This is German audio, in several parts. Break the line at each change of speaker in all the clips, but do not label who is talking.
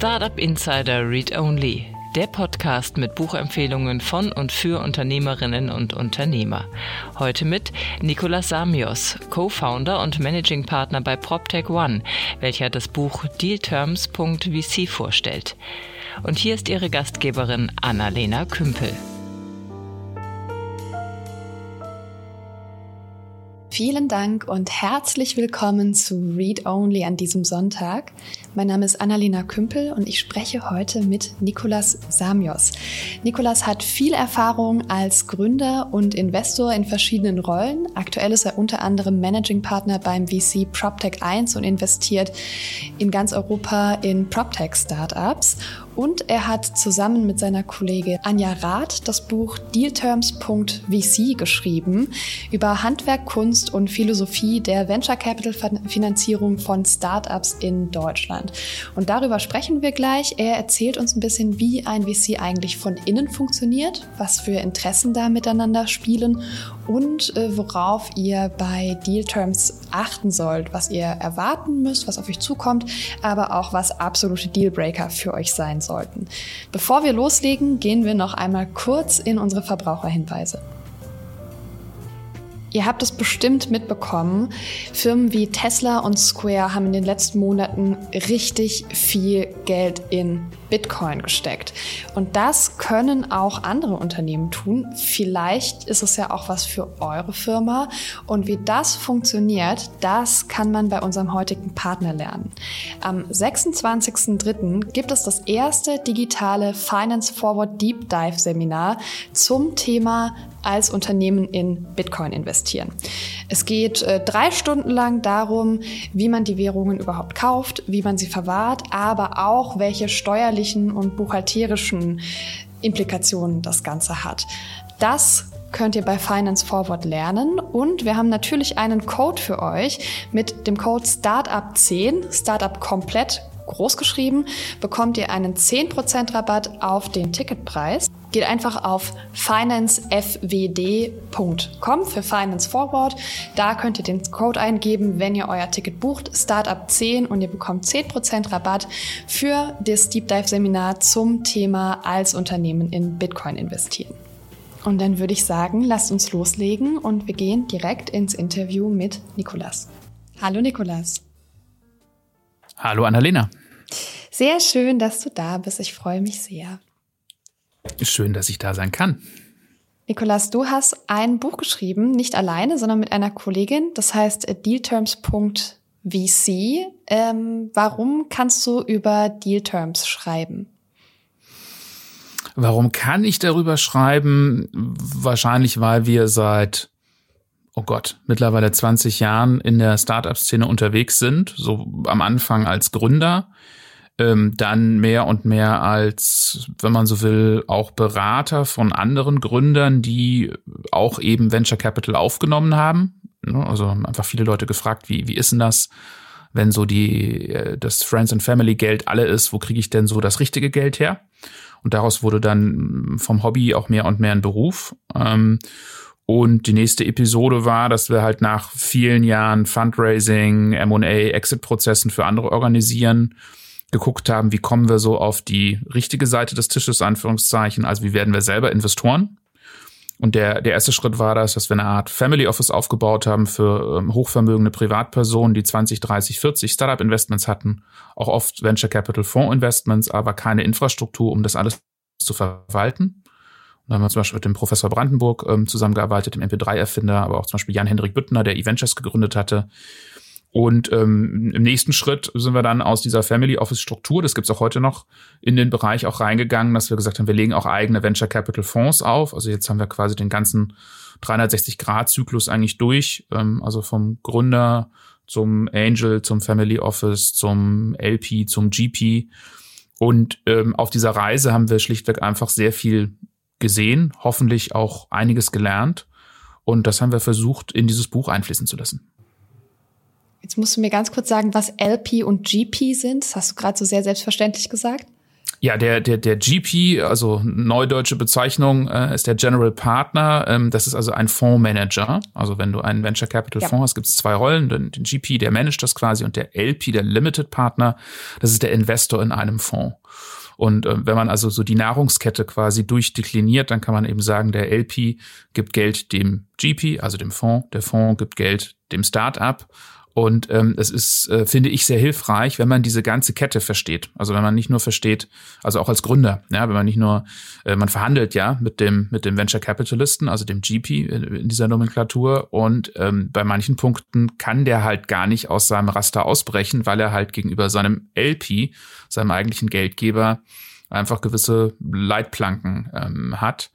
Startup Insider Read Only, der Podcast mit Buchempfehlungen von und für Unternehmerinnen und Unternehmer. Heute mit Nicolas Samios, Co-Founder und Managing Partner bei PropTech One, welcher das Buch Dealterms.vc vorstellt. Und hier ist ihre Gastgeberin Annalena Kümpel.
Vielen Dank und herzlich willkommen zu Read Only an diesem Sonntag. Mein Name ist Annalena Kümpel und ich spreche heute mit Nikolas Samios. Nikolas hat viel Erfahrung als Gründer und Investor in verschiedenen Rollen. Aktuell ist er unter anderem Managing Partner beim VC PropTech 1 und investiert in ganz Europa in PropTech Startups. Und er hat zusammen mit seiner Kollegin Anja Rath das Buch Dealterms.vc geschrieben über Handwerk, Kunst und Philosophie der Venture Capital Finanzierung von Startups in Deutschland. Und darüber sprechen wir gleich. Er erzählt uns ein bisschen, wie ein VC eigentlich von innen funktioniert, was für Interessen da miteinander spielen und äh, worauf ihr bei Dealterms achten sollt, was ihr erwarten müsst, was auf euch zukommt, aber auch was absolute Dealbreaker für euch sein sollten. Bevor wir loslegen, gehen wir noch einmal kurz in unsere Verbraucherhinweise. Ihr habt es bestimmt mitbekommen. Firmen wie Tesla und Square haben in den letzten Monaten richtig viel Geld in Bitcoin gesteckt. Und das können auch andere Unternehmen tun. Vielleicht ist es ja auch was für eure Firma. Und wie das funktioniert, das kann man bei unserem heutigen Partner lernen. Am 26.03. gibt es das erste digitale Finance Forward Deep Dive Seminar zum Thema als Unternehmen in Bitcoin investieren. Es geht äh, drei Stunden lang darum, wie man die Währungen überhaupt kauft, wie man sie verwahrt, aber auch welche steuerlichen und buchhalterischen Implikationen das Ganze hat. Das könnt ihr bei Finance Forward lernen und wir haben natürlich einen Code für euch mit dem Code Startup10, Startup komplett groß geschrieben, bekommt ihr einen 10% Rabatt auf den Ticketpreis. Geht einfach auf financefwd.com für Finance Forward. Da könnt ihr den Code eingeben, wenn ihr euer Ticket bucht, Startup 10 und ihr bekommt 10% Rabatt für das Deep Dive Seminar zum Thema als Unternehmen in Bitcoin investieren. Und dann würde ich sagen, lasst uns loslegen und wir gehen direkt ins Interview mit Nikolas. Hallo Nikolas.
Hallo Annalena.
Sehr schön, dass du da bist. Ich freue mich sehr.
Schön, dass ich da sein kann.
Nikolas, du hast ein Buch geschrieben, nicht alleine, sondern mit einer Kollegin. Das heißt dealterms.vc. Ähm, warum kannst du über Dealterms schreiben?
Warum kann ich darüber schreiben? Wahrscheinlich, weil wir seit, oh Gott, mittlerweile 20 Jahren in der Startup-Szene unterwegs sind. So am Anfang als Gründer ähm, dann mehr und mehr als, wenn man so will, auch Berater von anderen Gründern, die auch eben Venture Capital aufgenommen haben. Ne, also einfach viele Leute gefragt, wie, wie ist denn das, wenn so die, äh, das Friends and Family Geld alle ist, wo kriege ich denn so das richtige Geld her? Und daraus wurde dann vom Hobby auch mehr und mehr ein Beruf. Ähm, und die nächste Episode war, dass wir halt nach vielen Jahren Fundraising, M&A, Exit-Prozessen für andere organisieren, geguckt haben, wie kommen wir so auf die richtige Seite des Tisches, Anführungszeichen, also wie werden wir selber Investoren. Und der, der erste Schritt war das, dass wir eine Art Family Office aufgebaut haben für ähm, hochvermögende Privatpersonen, die 20, 30, 40 Startup Investments hatten, auch oft Venture Capital Fonds Investments, aber keine Infrastruktur, um das alles zu verwalten. Und da haben wir zum Beispiel mit dem Professor Brandenburg ähm, zusammengearbeitet, dem MP3-Erfinder, aber auch zum Beispiel Jan-Hendrik Büttner, der eVentures gegründet hatte, und ähm, im nächsten Schritt sind wir dann aus dieser Family Office Struktur, das gibt's auch heute noch, in den Bereich auch reingegangen, dass wir gesagt haben, wir legen auch eigene Venture Capital Fonds auf. Also jetzt haben wir quasi den ganzen 360-Grad-Zyklus eigentlich durch, ähm, also vom Gründer zum Angel, zum Family Office, zum LP, zum GP. Und ähm, auf dieser Reise haben wir schlichtweg einfach sehr viel gesehen, hoffentlich auch einiges gelernt. Und das haben wir versucht, in dieses Buch einfließen zu lassen.
Jetzt musst du mir ganz kurz sagen, was LP und GP sind. Das hast du gerade so sehr selbstverständlich gesagt.
Ja, der, der, der GP, also neudeutsche Bezeichnung, äh, ist der General Partner. Ähm, das ist also ein Fondsmanager. Also wenn du einen Venture Capital ja. Fonds hast, gibt es zwei Rollen. Den, den GP, der managt das quasi, und der LP, der Limited Partner, das ist der Investor in einem Fonds. Und äh, wenn man also so die Nahrungskette quasi durchdekliniert, dann kann man eben sagen, der LP gibt Geld dem GP, also dem Fonds, der Fonds gibt Geld dem Start-up und ähm, es ist, äh, finde ich, sehr hilfreich, wenn man diese ganze Kette versteht. Also wenn man nicht nur versteht, also auch als Gründer, ja, wenn man nicht nur, äh, man verhandelt ja mit dem mit dem Venture Capitalisten, also dem GP in dieser Nomenklatur. Und ähm, bei manchen Punkten kann der halt gar nicht aus seinem Raster ausbrechen, weil er halt gegenüber seinem LP, seinem eigentlichen Geldgeber, einfach gewisse Leitplanken ähm, hat.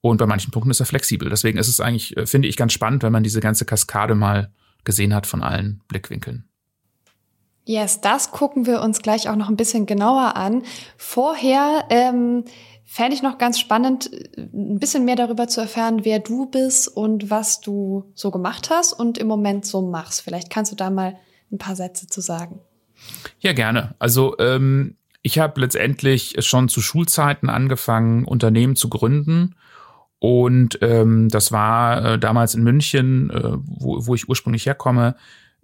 Und bei manchen Punkten ist er flexibel. Deswegen ist es eigentlich, äh, finde ich, ganz spannend, wenn man diese ganze Kaskade mal gesehen hat von allen Blickwinkeln.
Yes, das gucken wir uns gleich auch noch ein bisschen genauer an. Vorher ähm, fände ich noch ganz spannend, ein bisschen mehr darüber zu erfahren, wer du bist und was du so gemacht hast und im Moment so machst. Vielleicht kannst du da mal ein paar Sätze zu sagen.
Ja, gerne. Also ähm, ich habe letztendlich schon zu Schulzeiten angefangen, Unternehmen zu gründen und ähm, das war äh, damals in München, äh, wo, wo ich ursprünglich herkomme,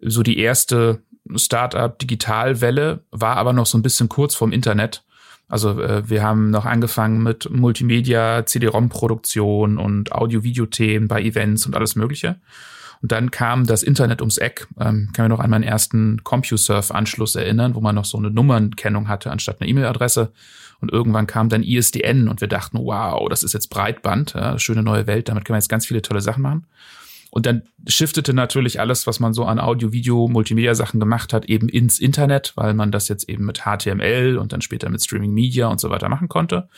so die erste Startup-Digitalwelle, war aber noch so ein bisschen kurz vorm Internet. Also äh, wir haben noch angefangen mit Multimedia, CD-ROM-Produktion und Audio-Video-Themen bei Events und alles Mögliche. Und dann kam das Internet ums Eck. Ähm, kann mich noch an meinen ersten CompuServe-Anschluss erinnern, wo man noch so eine Nummernkennung hatte anstatt eine E-Mail-Adresse. Und irgendwann kam dann ISDN und wir dachten, wow, das ist jetzt Breitband, ja, schöne neue Welt, damit können wir jetzt ganz viele tolle Sachen machen. Und dann shiftete natürlich alles, was man so an Audio, Video, Multimedia-Sachen gemacht hat, eben ins Internet, weil man das jetzt eben mit HTML und dann später mit Streaming Media und so weiter machen konnte.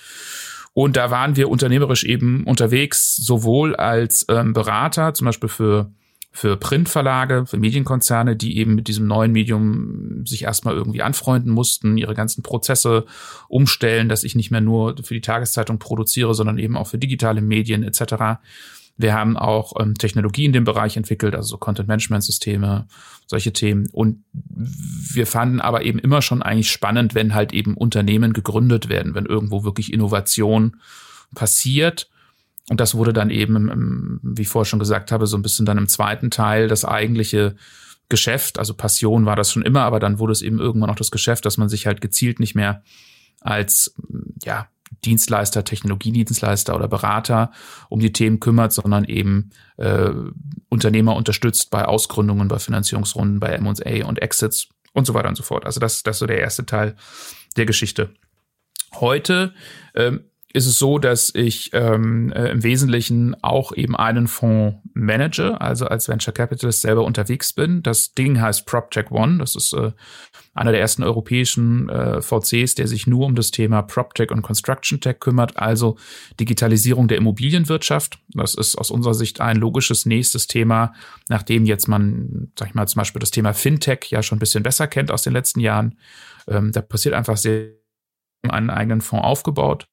Und da waren wir unternehmerisch eben unterwegs, sowohl als ähm, Berater, zum Beispiel für für Printverlage, für Medienkonzerne, die eben mit diesem neuen Medium sich erstmal irgendwie anfreunden mussten, ihre ganzen Prozesse umstellen, dass ich nicht mehr nur für die Tageszeitung produziere, sondern eben auch für digitale Medien etc. Wir haben auch ähm, Technologie in dem Bereich entwickelt, also so Content-Management-Systeme, solche Themen. Und wir fanden aber eben immer schon eigentlich spannend, wenn halt eben Unternehmen gegründet werden, wenn irgendwo wirklich Innovation passiert und das wurde dann eben, wie ich vorher schon gesagt habe, so ein bisschen dann im zweiten Teil das eigentliche Geschäft. Also Passion war das schon immer, aber dann wurde es eben irgendwann auch das Geschäft, dass man sich halt gezielt nicht mehr als, ja, Dienstleister, Technologiedienstleister oder Berater um die Themen kümmert, sondern eben äh, Unternehmer unterstützt bei Ausgründungen, bei Finanzierungsrunden, bei M&A und Exits und so weiter und so fort. Also das, das ist so der erste Teil der Geschichte. Heute ähm, ist es so, dass ich ähm, äh, im Wesentlichen auch eben einen Fonds manage, also als Venture Capitalist selber unterwegs bin. Das Ding heißt PropTech One. Das ist äh, einer der ersten europäischen äh, VCs, der sich nur um das Thema PropTech und Construction Tech kümmert, also Digitalisierung der Immobilienwirtschaft. Das ist aus unserer Sicht ein logisches nächstes Thema, nachdem jetzt man, sag ich mal, zum Beispiel das Thema Fintech ja schon ein bisschen besser kennt aus den letzten Jahren. Ähm, da passiert einfach sehr einen eigenen Fonds aufgebaut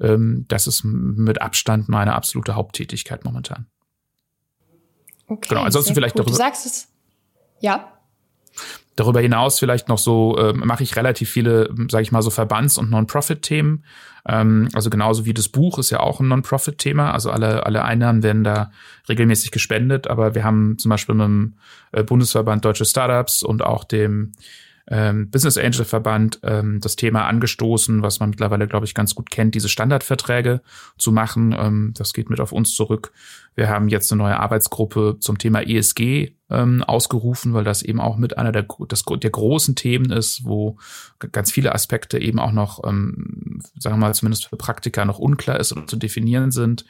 ähm, das ist mit Abstand meine absolute Haupttätigkeit momentan.
Okay, genau, ansonsten vielleicht gut. darüber. Du sagst es. Ja.
Darüber hinaus vielleicht noch so äh, mache ich relativ viele, sage ich mal so Verbands- und Non-Profit-Themen. Ähm, also genauso wie das Buch ist ja auch ein Non-Profit-Thema. Also alle alle Einnahmen werden da regelmäßig gespendet. Aber wir haben zum Beispiel mit dem äh, Bundesverband Deutsche Startups und auch dem ähm, Business Angel Verband ähm, das Thema angestoßen, was man mittlerweile, glaube ich, ganz gut kennt, diese Standardverträge zu machen. Ähm, das geht mit auf uns zurück. Wir haben jetzt eine neue Arbeitsgruppe zum Thema ESG ähm, ausgerufen, weil das eben auch mit einer der, das, der großen Themen ist, wo ganz viele Aspekte eben auch noch, ähm, sagen wir mal, zumindest für Praktiker noch unklar ist oder zu definieren sind.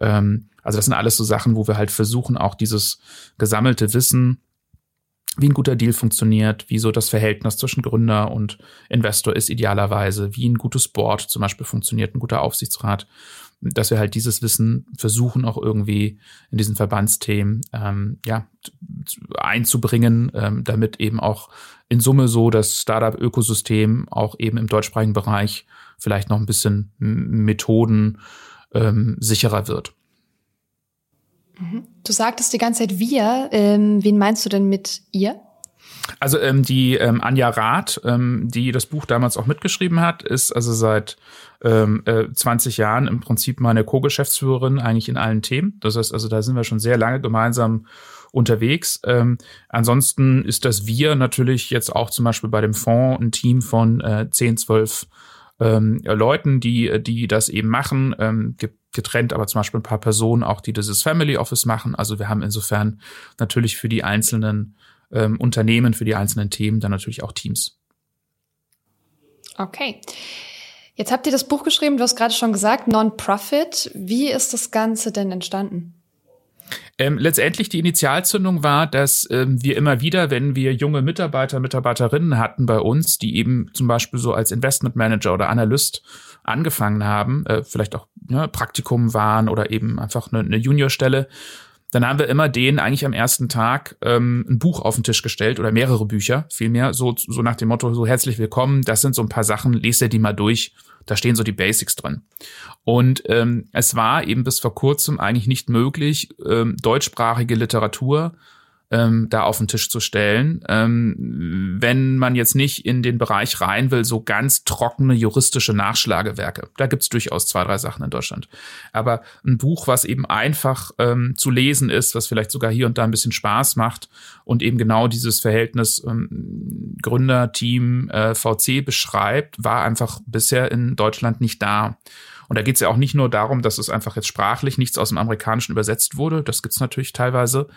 Ähm, also das sind alles so Sachen, wo wir halt versuchen, auch dieses gesammelte Wissen wie ein guter Deal funktioniert, wie so das Verhältnis zwischen Gründer und Investor ist idealerweise, wie ein gutes Board zum Beispiel funktioniert, ein guter Aufsichtsrat, dass wir halt dieses Wissen versuchen auch irgendwie in diesen Verbandsthemen ähm, ja einzubringen, ähm, damit eben auch in Summe so das Startup-Ökosystem auch eben im deutschsprachigen Bereich vielleicht noch ein bisschen Methoden ähm, sicherer wird.
Du sagtest die ganze Zeit wir. Ähm, wen meinst du denn mit ihr?
Also ähm, die ähm, Anja Rath, ähm, die das Buch damals auch mitgeschrieben hat, ist also seit ähm, äh, 20 Jahren im Prinzip meine Co-Geschäftsführerin eigentlich in allen Themen. Das heißt, also da sind wir schon sehr lange gemeinsam unterwegs. Ähm, ansonsten ist das wir natürlich jetzt auch zum Beispiel bei dem Fonds ein Team von äh, 10, 12 ähm, Leuten, die, die das eben machen. Ähm, gibt getrennt, aber zum Beispiel ein paar Personen auch, die dieses Family Office machen. Also wir haben insofern natürlich für die einzelnen ähm, Unternehmen, für die einzelnen Themen dann natürlich auch Teams.
Okay. Jetzt habt ihr das Buch geschrieben, du hast gerade schon gesagt, Non-Profit. Wie ist das Ganze denn entstanden?
Ähm, letztendlich die Initialzündung war, dass ähm, wir immer wieder, wenn wir junge Mitarbeiter, Mitarbeiterinnen hatten bei uns, die eben zum Beispiel so als Investment Manager oder Analyst angefangen haben, äh, vielleicht auch ne, Praktikum waren oder eben einfach eine, eine Juniorstelle, dann haben wir immer denen eigentlich am ersten Tag ähm, ein Buch auf den Tisch gestellt oder mehrere Bücher, vielmehr so, so nach dem Motto, so herzlich willkommen, das sind so ein paar Sachen, lest ihr die mal durch, da stehen so die Basics drin. Und ähm, es war eben bis vor kurzem eigentlich nicht möglich, ähm, deutschsprachige Literatur ähm, da auf den Tisch zu stellen, ähm, wenn man jetzt nicht in den Bereich rein will, so ganz trockene juristische Nachschlagewerke. Da gibt's durchaus zwei, drei Sachen in Deutschland. Aber ein Buch, was eben einfach ähm, zu lesen ist, was vielleicht sogar hier und da ein bisschen Spaß macht und eben genau dieses Verhältnis ähm, Gründerteam äh, VC beschreibt, war einfach bisher in Deutschland nicht da. Und da geht es ja auch nicht nur darum, dass es einfach jetzt sprachlich nichts aus dem Amerikanischen übersetzt wurde. Das gibt's natürlich teilweise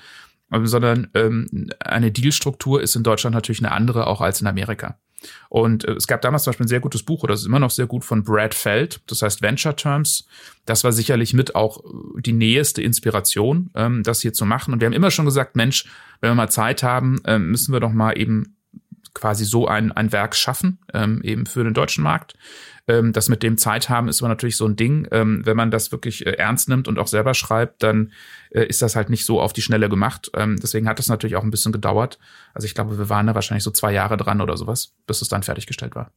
sondern ähm, eine Dealstruktur ist in Deutschland natürlich eine andere auch als in Amerika. Und äh, es gab damals zum Beispiel ein sehr gutes Buch, oder es ist immer noch sehr gut von Brad Feld, das heißt Venture Terms. Das war sicherlich mit auch die näheste Inspiration, ähm, das hier zu machen. Und wir haben immer schon gesagt, Mensch, wenn wir mal Zeit haben, äh, müssen wir doch mal eben quasi so ein, ein Werk schaffen, ähm, eben für den deutschen Markt. Ähm, das mit dem Zeit haben ist aber natürlich so ein Ding. Ähm, wenn man das wirklich äh, ernst nimmt und auch selber schreibt, dann äh, ist das halt nicht so auf die Schnelle gemacht. Ähm, deswegen hat es natürlich auch ein bisschen gedauert. Also ich glaube, wir waren da wahrscheinlich so zwei Jahre dran oder sowas, bis es dann fertiggestellt war.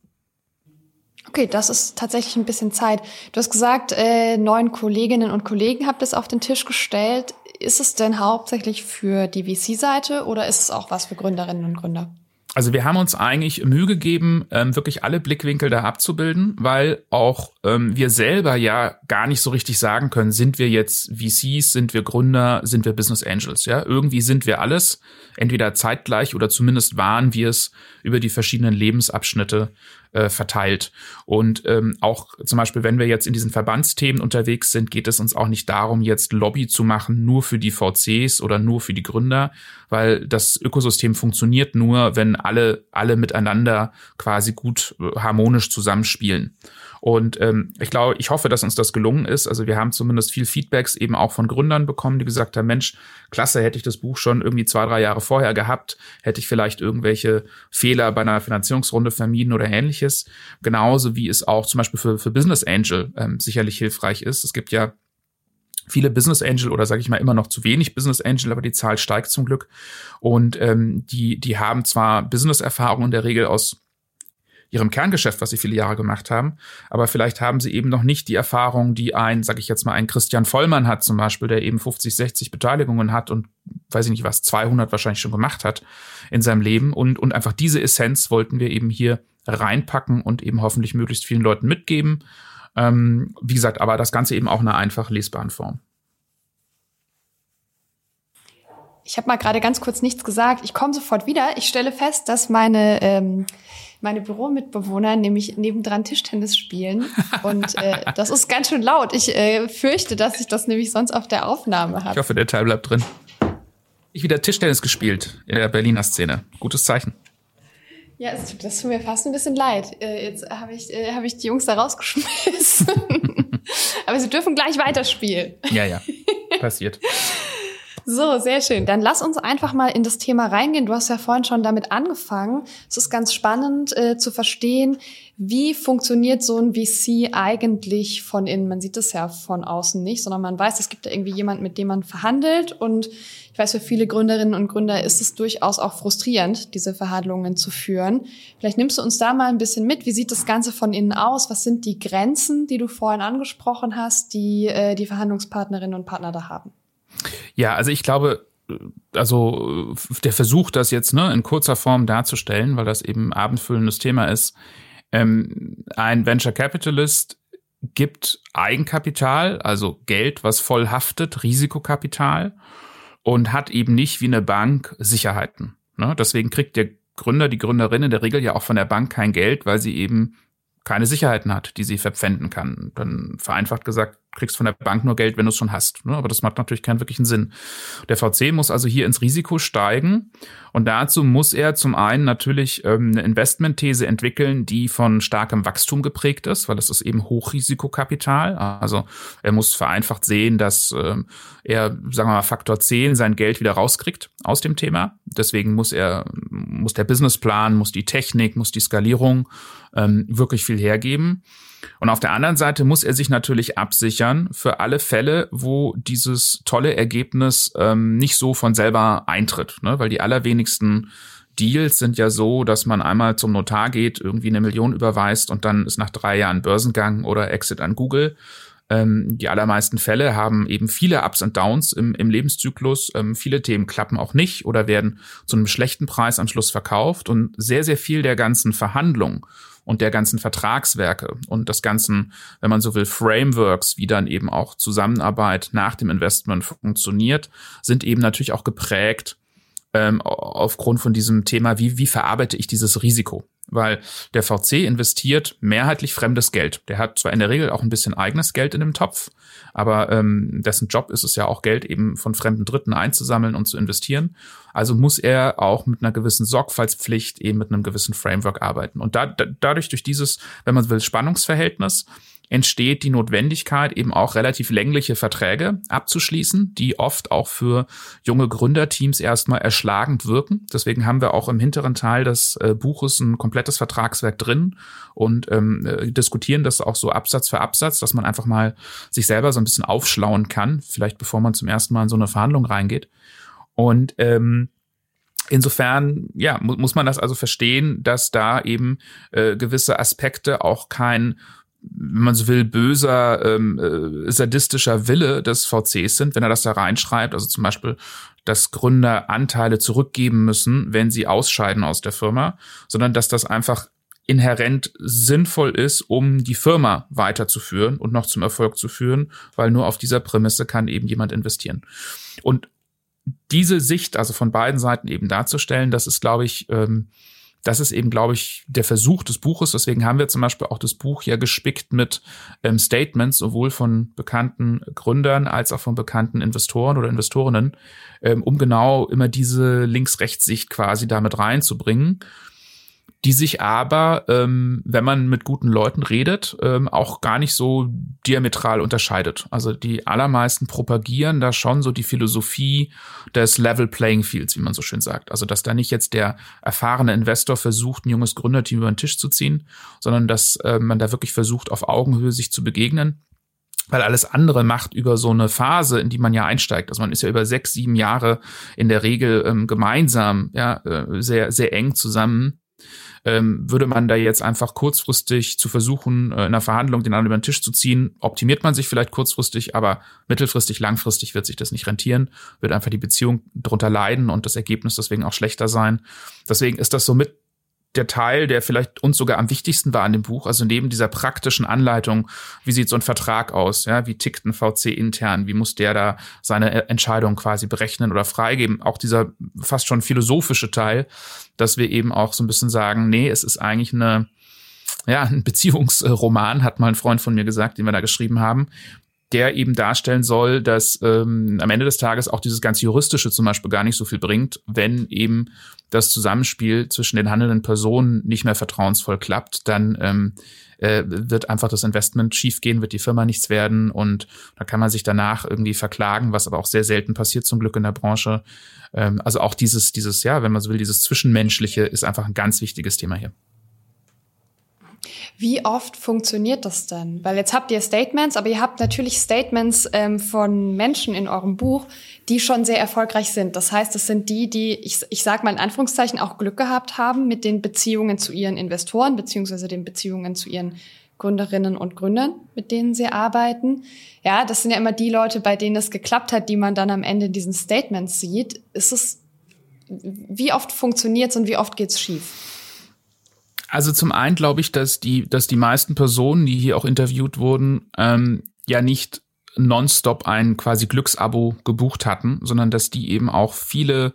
Okay, das ist tatsächlich ein bisschen Zeit. Du hast gesagt, äh, neun Kolleginnen und Kollegen habt es auf den Tisch gestellt. Ist es denn hauptsächlich für die VC-Seite oder ist es auch was für Gründerinnen und Gründer?
Also wir haben uns eigentlich Mühe gegeben, ähm, wirklich alle Blickwinkel da abzubilden, weil auch ähm, wir selber ja gar nicht so richtig sagen können, sind wir jetzt VCs, sind wir Gründer, sind wir Business Angels. Ja, irgendwie sind wir alles, entweder zeitgleich oder zumindest waren wir es über die verschiedenen Lebensabschnitte äh, verteilt. Und ähm, auch zum Beispiel, wenn wir jetzt in diesen Verbandsthemen unterwegs sind, geht es uns auch nicht darum, jetzt Lobby zu machen, nur für die VCs oder nur für die Gründer, weil das Ökosystem funktioniert nur, wenn alle, alle miteinander quasi gut äh, harmonisch zusammenspielen. Und ähm, ich glaube, ich hoffe, dass uns das gelungen ist. Also wir haben zumindest viel Feedbacks eben auch von Gründern bekommen, die gesagt haben, Mensch, klasse, hätte ich das Buch schon irgendwie zwei, drei Jahre vorher gehabt, hätte ich vielleicht irgendwelche Fehler bei einer Finanzierungsrunde vermieden oder ähnliches. Genauso wie es auch zum Beispiel für, für Business Angel ähm, sicherlich hilfreich ist. Es gibt ja viele Business Angel oder sage ich mal immer noch zu wenig Business Angel, aber die Zahl steigt zum Glück. Und ähm, die, die haben zwar Business-Erfahrung in der Regel aus ihrem Kerngeschäft, was sie viele Jahre gemacht haben. Aber vielleicht haben sie eben noch nicht die Erfahrung, die ein, sag ich jetzt mal, ein Christian Vollmann hat zum Beispiel, der eben 50, 60 Beteiligungen hat und weiß ich nicht was, 200 wahrscheinlich schon gemacht hat in seinem Leben. Und, und einfach diese Essenz wollten wir eben hier reinpacken und eben hoffentlich möglichst vielen Leuten mitgeben. Ähm, wie gesagt, aber das Ganze eben auch in einer einfach lesbaren Form.
Ich habe mal gerade ganz kurz nichts gesagt. Ich komme sofort wieder. Ich stelle fest, dass meine ähm, meine Büromitbewohner nämlich nebendran Tischtennis spielen. Und äh, das ist ganz schön laut. Ich äh, fürchte, dass ich das nämlich sonst auf der Aufnahme habe.
Ich hoffe, der Teil bleibt drin. Ich wieder Tischtennis gespielt in der Berliner Szene. Gutes Zeichen.
Ja, das tut mir fast ein bisschen leid. Äh, jetzt habe ich, äh, hab ich die Jungs da rausgeschmissen. Aber sie dürfen gleich weiterspielen.
Ja, ja. Passiert.
So, sehr schön. Dann lass uns einfach mal in das Thema reingehen. Du hast ja vorhin schon damit angefangen. Es ist ganz spannend äh, zu verstehen, wie funktioniert so ein VC eigentlich von innen. Man sieht es ja von außen nicht, sondern man weiß, es gibt da irgendwie jemand, mit dem man verhandelt. Und ich weiß, für viele Gründerinnen und Gründer ist es durchaus auch frustrierend, diese Verhandlungen zu führen. Vielleicht nimmst du uns da mal ein bisschen mit. Wie sieht das Ganze von innen aus? Was sind die Grenzen, die du vorhin angesprochen hast, die äh, die Verhandlungspartnerinnen und Partner da haben?
Ja, also ich glaube, also der Versuch, das jetzt ne, in kurzer Form darzustellen, weil das eben abendfüllendes Thema ist. Ähm, ein Venture Capitalist gibt Eigenkapital, also Geld, was voll haftet, Risikokapital und hat eben nicht wie eine Bank Sicherheiten. Ne? Deswegen kriegt der Gründer, die Gründerin in der Regel ja auch von der Bank kein Geld, weil sie eben keine Sicherheiten hat, die sie verpfänden kann. Dann vereinfacht gesagt, kriegst von der Bank nur Geld, wenn du es schon hast. Ne? Aber das macht natürlich keinen wirklichen Sinn. Der VC muss also hier ins Risiko steigen und dazu muss er zum einen natürlich ähm, eine Investmentthese entwickeln, die von starkem Wachstum geprägt ist, weil das ist eben Hochrisikokapital. Also er muss vereinfacht sehen, dass ähm, er, sagen wir mal, Faktor 10 sein Geld wieder rauskriegt aus dem Thema. Deswegen muss er, muss der Businessplan, muss die Technik, muss die Skalierung ähm, wirklich viel hergeben. Und auf der anderen Seite muss er sich natürlich absichern für alle Fälle, wo dieses tolle Ergebnis ähm, nicht so von selber eintritt, ne? weil die allerwenigsten Deals sind ja so, dass man einmal zum Notar geht, irgendwie eine Million überweist und dann ist nach drei Jahren Börsengang oder Exit an Google. Ähm, die allermeisten Fälle haben eben viele Ups und Downs im, im Lebenszyklus. Ähm, viele Themen klappen auch nicht oder werden zu einem schlechten Preis am Schluss verkauft. Und sehr, sehr viel der ganzen Verhandlungen und der ganzen Vertragswerke und des ganzen, wenn man so will, Frameworks, wie dann eben auch Zusammenarbeit nach dem Investment funktioniert, sind eben natürlich auch geprägt ähm, aufgrund von diesem Thema, wie, wie verarbeite ich dieses Risiko? Weil der VC investiert mehrheitlich fremdes Geld. Der hat zwar in der Regel auch ein bisschen eigenes Geld in dem Topf, aber ähm, dessen Job ist es ja auch Geld eben von fremden Dritten einzusammeln und zu investieren. Also muss er auch mit einer gewissen Sorgfaltspflicht eben mit einem gewissen Framework arbeiten. Und da, da, dadurch durch dieses, wenn man will, Spannungsverhältnis entsteht die Notwendigkeit, eben auch relativ längliche Verträge abzuschließen, die oft auch für junge Gründerteams erstmal erschlagend wirken. Deswegen haben wir auch im hinteren Teil des äh, Buches ein komplettes Vertragswerk drin und ähm, äh, diskutieren das auch so Absatz für Absatz, dass man einfach mal sich selber so ein bisschen aufschlauen kann, vielleicht bevor man zum ersten Mal in so eine Verhandlung reingeht. Und ähm, Insofern, ja, mu muss man das also verstehen, dass da eben äh, gewisse Aspekte auch kein wenn man so will, böser, ähm, äh, sadistischer Wille des VCs sind, wenn er das da reinschreibt. Also zum Beispiel, dass Gründer Anteile zurückgeben müssen, wenn sie ausscheiden aus der Firma, sondern dass das einfach inhärent sinnvoll ist, um die Firma weiterzuführen und noch zum Erfolg zu führen, weil nur auf dieser Prämisse kann eben jemand investieren. Und diese Sicht, also von beiden Seiten eben darzustellen, das ist, glaube ich, ähm, das ist eben, glaube ich, der Versuch des Buches. Deswegen haben wir zum Beispiel auch das Buch ja gespickt mit ähm, Statements, sowohl von bekannten Gründern als auch von bekannten Investoren oder Investorinnen, ähm, um genau immer diese Links-Rechts-Sicht quasi damit reinzubringen die sich aber, ähm, wenn man mit guten Leuten redet, ähm, auch gar nicht so diametral unterscheidet. Also die allermeisten propagieren da schon so die Philosophie des Level Playing Fields, wie man so schön sagt. Also dass da nicht jetzt der erfahrene Investor versucht, ein junges Gründerteam über den Tisch zu ziehen, sondern dass äh, man da wirklich versucht, auf Augenhöhe sich zu begegnen weil alles andere macht über so eine Phase, in die man ja einsteigt. Also man ist ja über sechs, sieben Jahre in der Regel ähm, gemeinsam, ja, äh, sehr, sehr eng zusammen ähm, würde man da jetzt einfach kurzfristig zu versuchen, äh, in einer Verhandlung den anderen über den Tisch zu ziehen, optimiert man sich vielleicht kurzfristig, aber mittelfristig, langfristig wird sich das nicht rentieren, wird einfach die Beziehung drunter leiden und das Ergebnis deswegen auch schlechter sein. Deswegen ist das so mit der Teil, der vielleicht uns sogar am wichtigsten war an dem Buch, also neben dieser praktischen Anleitung, wie sieht so ein Vertrag aus, ja, wie tickt ein VC intern, wie muss der da seine Entscheidung quasi berechnen oder freigeben, auch dieser fast schon philosophische Teil, dass wir eben auch so ein bisschen sagen, nee, es ist eigentlich eine, ja, ein Beziehungsroman, hat mal ein Freund von mir gesagt, den wir da geschrieben haben, der eben darstellen soll, dass ähm, am Ende des Tages auch dieses ganze Juristische zum Beispiel gar nicht so viel bringt, wenn eben das Zusammenspiel zwischen den handelnden Personen nicht mehr vertrauensvoll klappt, dann ähm, äh, wird einfach das Investment schiefgehen, wird die Firma nichts werden und da kann man sich danach irgendwie verklagen, was aber auch sehr selten passiert zum Glück in der Branche. Ähm, also auch dieses, dieses, ja, wenn man so will, dieses Zwischenmenschliche ist einfach ein ganz wichtiges Thema hier.
Wie oft funktioniert das denn? Weil jetzt habt ihr Statements, aber ihr habt natürlich Statements ähm, von Menschen in eurem Buch, die schon sehr erfolgreich sind. Das heißt, es sind die, die, ich, ich sage mal in Anführungszeichen, auch Glück gehabt haben mit den Beziehungen zu ihren Investoren beziehungsweise den Beziehungen zu ihren Gründerinnen und Gründern, mit denen Sie arbeiten. Ja, das sind ja immer die Leute, bei denen es geklappt hat, die man dann am Ende in diesen Statements sieht. Ist es, wie oft funktioniert es und wie oft geht's schief?
Also zum einen glaube ich, dass die, dass die meisten Personen, die hier auch interviewt wurden, ähm, ja nicht nonstop ein quasi Glücksabo gebucht hatten, sondern dass die eben auch viele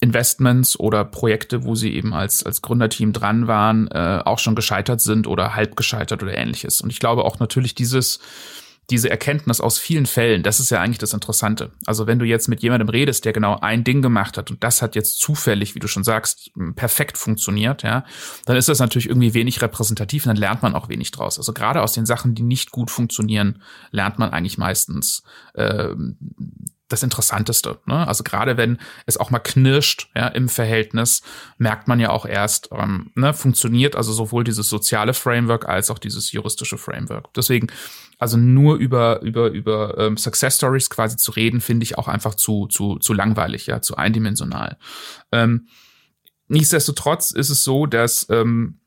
Investments oder Projekte, wo sie eben als, als Gründerteam dran waren, äh, auch schon gescheitert sind oder halb gescheitert oder ähnliches. Und ich glaube auch natürlich dieses, diese Erkenntnis aus vielen Fällen, das ist ja eigentlich das Interessante. Also wenn du jetzt mit jemandem redest, der genau ein Ding gemacht hat und das hat jetzt zufällig, wie du schon sagst, perfekt funktioniert, ja, dann ist das natürlich irgendwie wenig repräsentativ und dann lernt man auch wenig draus. Also gerade aus den Sachen, die nicht gut funktionieren, lernt man eigentlich meistens äh, das Interessanteste. Ne? Also gerade wenn es auch mal knirscht ja, im Verhältnis, merkt man ja auch erst, ähm, ne, funktioniert also sowohl dieses soziale Framework als auch dieses juristische Framework. Deswegen, also nur über über über ähm, Success Stories quasi zu reden, finde ich auch einfach zu zu zu langweilig, ja, zu eindimensional. Ähm, nichtsdestotrotz ist es so, dass ähm,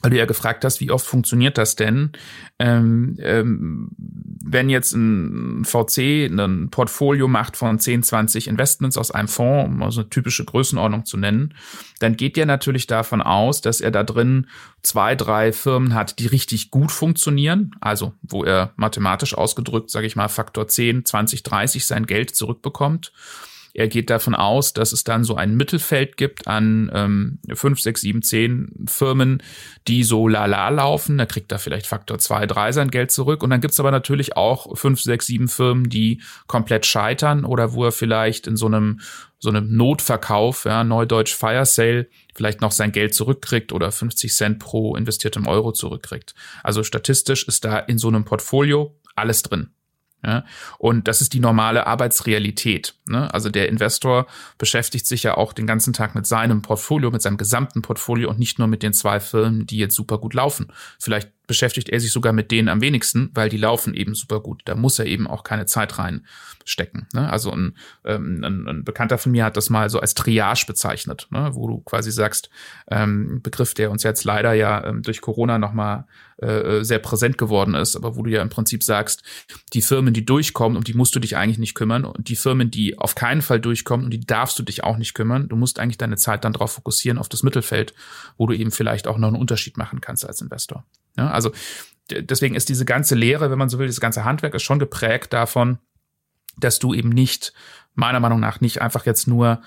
weil du ja gefragt hast, wie oft funktioniert das denn? Ähm, ähm, wenn jetzt ein VC ein Portfolio macht von 10, 20 Investments aus einem Fonds, um also eine typische Größenordnung zu nennen, dann geht der natürlich davon aus, dass er da drin zwei, drei Firmen hat, die richtig gut funktionieren, also wo er mathematisch ausgedrückt, sage ich mal, Faktor 10, 20, 30 sein Geld zurückbekommt. Er geht davon aus, dass es dann so ein Mittelfeld gibt an ähm, 5, 6, 7, 10 Firmen, die so lala laufen. Da kriegt er vielleicht Faktor 2, 3 sein Geld zurück. Und dann gibt's aber natürlich auch 5, 6, 7 Firmen, die komplett scheitern oder wo er vielleicht in so einem so einem Notverkauf, ja, Neudeutsch Fire Sale, vielleicht noch sein Geld zurückkriegt oder 50 Cent pro investiertem Euro zurückkriegt. Also statistisch ist da in so einem Portfolio alles drin. Ja, und das ist die normale Arbeitsrealität. Ne? Also der Investor beschäftigt sich ja auch den ganzen Tag mit seinem Portfolio, mit seinem gesamten Portfolio und nicht nur mit den zwei Firmen, die jetzt super gut laufen. Vielleicht beschäftigt er sich sogar mit denen am wenigsten, weil die laufen eben super gut. Da muss er eben auch keine Zeit reinstecken. Ne? Also ein, ähm, ein, ein, Bekannter von mir hat das mal so als Triage bezeichnet, ne? wo du quasi sagst, ähm, Begriff, der uns jetzt leider ja ähm, durch Corona nochmal äh, sehr präsent geworden ist, aber wo du ja im Prinzip sagst, die Firmen, die durchkommen, um die musst du dich eigentlich nicht kümmern und die Firmen, die auf keinen Fall durchkommen und die darfst du dich auch nicht kümmern. Du musst eigentlich deine Zeit dann darauf fokussieren, auf das Mittelfeld, wo du eben vielleicht auch noch einen Unterschied machen kannst als Investor. Ja, also deswegen ist diese ganze Lehre, wenn man so will, das ganze Handwerk ist schon geprägt davon, dass du eben nicht, meiner Meinung nach, nicht einfach jetzt nur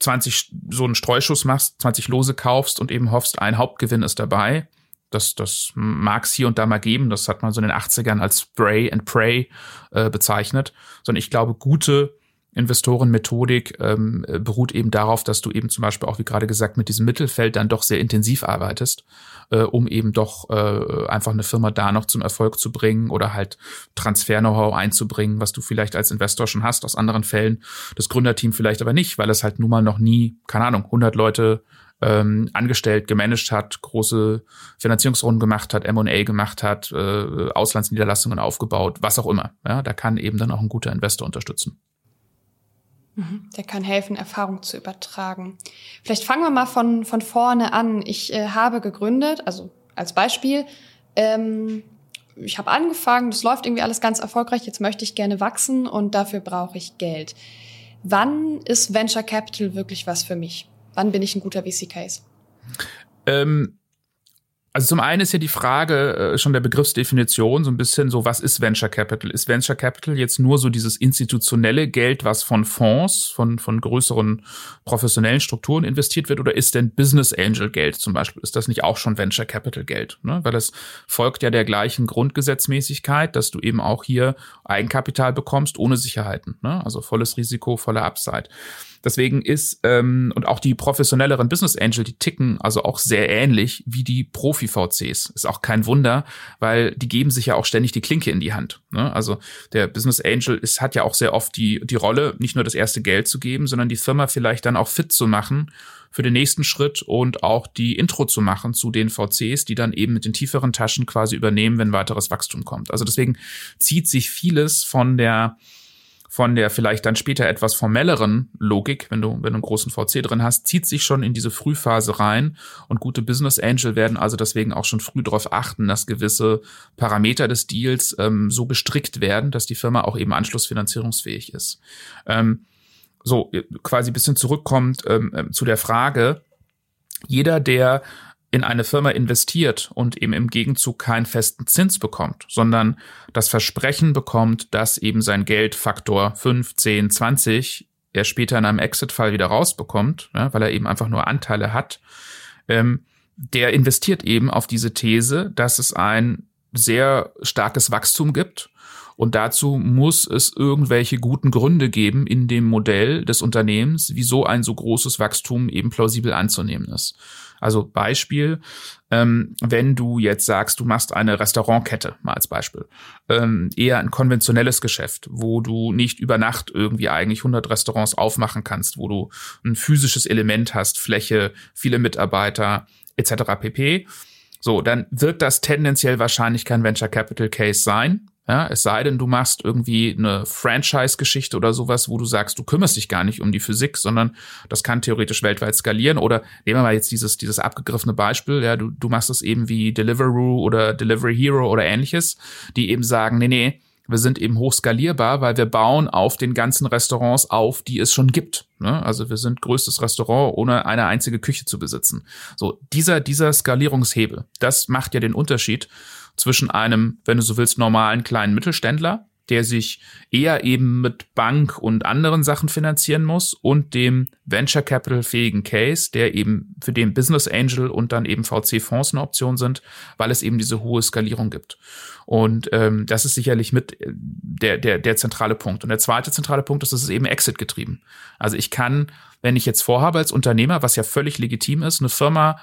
20 so einen Streuschuss machst, 20 Lose kaufst und eben hoffst, ein Hauptgewinn ist dabei. Das, das mag es hier und da mal geben. Das hat man so in den 80ern als Spray and Pray äh, bezeichnet. Sondern ich glaube, gute Investorenmethodik ähm, beruht eben darauf, dass du eben zum Beispiel auch, wie gerade gesagt, mit diesem Mittelfeld dann doch sehr intensiv arbeitest, äh, um eben doch äh, einfach eine Firma da noch zum Erfolg zu bringen oder halt Transfer-Know-how einzubringen, was du vielleicht als Investor schon hast aus anderen Fällen, das Gründerteam vielleicht aber nicht, weil es halt nun mal noch nie, keine Ahnung, 100 Leute ähm, angestellt, gemanagt hat, große Finanzierungsrunden gemacht hat, M&A gemacht hat, äh, Auslandsniederlassungen aufgebaut, was auch immer. Ja, da kann eben dann auch ein guter Investor unterstützen.
Der kann helfen, Erfahrung zu übertragen. Vielleicht fangen wir mal von, von vorne an. Ich äh, habe gegründet, also als Beispiel, ähm, ich habe angefangen, das läuft irgendwie alles ganz erfolgreich, jetzt möchte ich gerne wachsen und dafür brauche ich Geld. Wann ist Venture Capital wirklich was für mich? Wann bin ich ein guter VC-Case?
Ähm, also zum einen ist ja die Frage äh, schon der Begriffsdefinition so ein bisschen so, was ist Venture Capital? Ist Venture Capital jetzt nur so dieses institutionelle Geld, was von Fonds, von, von größeren professionellen Strukturen investiert wird? Oder ist denn Business Angel Geld zum Beispiel? Ist das nicht auch schon Venture Capital Geld? Ne? Weil das folgt ja der gleichen Grundgesetzmäßigkeit, dass du eben auch hier Eigenkapital bekommst ohne Sicherheiten. Ne? Also volles Risiko, volle Upside. Deswegen ist, ähm, und auch die professionelleren Business Angel, die ticken also auch sehr ähnlich wie die Profi-VCs. Ist auch kein Wunder, weil die geben sich ja auch ständig die Klinke in die Hand. Ne? Also der Business Angel ist, hat ja auch sehr oft die, die Rolle, nicht nur das erste Geld zu geben, sondern die Firma vielleicht dann auch fit zu machen für den nächsten Schritt und auch die Intro zu machen zu den VCs, die dann eben mit den tieferen Taschen quasi übernehmen, wenn weiteres Wachstum kommt. Also deswegen zieht sich vieles von der von der vielleicht dann später etwas formelleren Logik, wenn du, wenn du einen großen VC drin hast, zieht sich schon in diese Frühphase rein und gute Business Angel werden also deswegen auch schon früh darauf achten, dass gewisse Parameter des Deals ähm, so bestrickt werden, dass die Firma auch eben anschlussfinanzierungsfähig ist. Ähm, so, quasi bisschen zurückkommt ähm, äh, zu der Frage, jeder, der in eine Firma investiert und eben im Gegenzug keinen festen Zins bekommt, sondern das Versprechen bekommt, dass eben sein Geld Faktor 5, 10, 20 er später in einem Exit-Fall wieder rausbekommt, weil er eben einfach nur Anteile hat, ähm, der investiert eben auf diese These, dass es ein sehr starkes Wachstum gibt und dazu muss es irgendwelche guten Gründe geben in dem Modell des Unternehmens, wieso ein so großes Wachstum eben plausibel anzunehmen ist. Also Beispiel, ähm, wenn du jetzt sagst, du machst eine Restaurantkette, mal als Beispiel, ähm, eher ein konventionelles Geschäft, wo du nicht über Nacht irgendwie eigentlich 100 Restaurants aufmachen kannst, wo du ein physisches Element hast, Fläche, viele Mitarbeiter etc. pp. So, dann wird das tendenziell wahrscheinlich kein Venture Capital Case sein, ja, es sei denn, du machst irgendwie eine Franchise-Geschichte oder sowas, wo du sagst, du kümmerst dich gar nicht um die Physik, sondern das kann theoretisch weltweit skalieren. Oder nehmen wir mal jetzt dieses, dieses abgegriffene Beispiel, ja, du, du machst es eben wie Deliveroo oder Delivery Hero oder ähnliches, die eben sagen, nee, nee, wir sind eben hochskalierbar, weil wir bauen auf den ganzen Restaurants auf, die es schon gibt. Ne? Also wir sind größtes Restaurant, ohne eine einzige Küche zu besitzen. So, dieser, dieser Skalierungshebel, das macht ja den Unterschied zwischen einem, wenn du so willst, normalen kleinen Mittelständler, der sich eher eben mit Bank und anderen Sachen finanzieren muss und dem Venture Capital fähigen Case, der eben für den Business Angel und dann eben VC Fonds eine Option sind, weil es eben diese hohe Skalierung gibt. Und ähm, das ist sicherlich mit äh, der, der, der zentrale Punkt. Und der zweite zentrale Punkt ist, es ist eben Exit getrieben. Also ich kann, wenn ich jetzt vorhabe als Unternehmer, was ja völlig legitim ist, eine Firma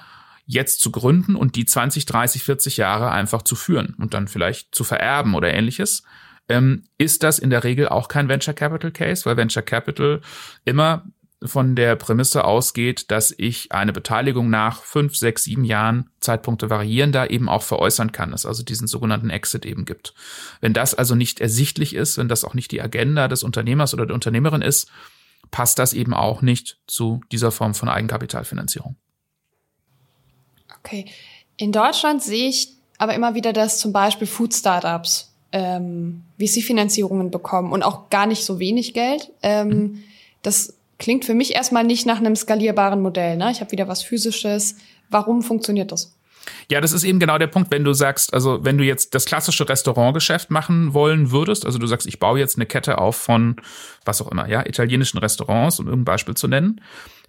jetzt zu gründen und die 20, 30, 40 Jahre einfach zu führen und dann vielleicht zu vererben oder ähnliches, ähm, ist das in der Regel auch kein Venture Capital Case, weil Venture Capital immer von der Prämisse ausgeht, dass ich eine Beteiligung nach fünf, sechs, sieben Jahren Zeitpunkte variieren da eben auch veräußern kann, es also diesen sogenannten Exit eben gibt. Wenn das also nicht ersichtlich ist, wenn das auch nicht die Agenda des Unternehmers oder der Unternehmerin ist, passt das eben auch nicht zu dieser Form von Eigenkapitalfinanzierung.
Okay. In Deutschland sehe ich aber immer wieder, dass zum Beispiel Food-Startups ähm, VC-Finanzierungen bekommen und auch gar nicht so wenig Geld. Ähm, mhm. Das klingt für mich erstmal nicht nach einem skalierbaren Modell. Ne? Ich habe wieder was Physisches. Warum funktioniert das?
Ja, das ist eben genau der Punkt, wenn du sagst, also wenn du jetzt das klassische Restaurantgeschäft machen wollen würdest, also du sagst, ich baue jetzt eine Kette auf von was auch immer, ja, italienischen Restaurants, um irgendein Beispiel zu nennen,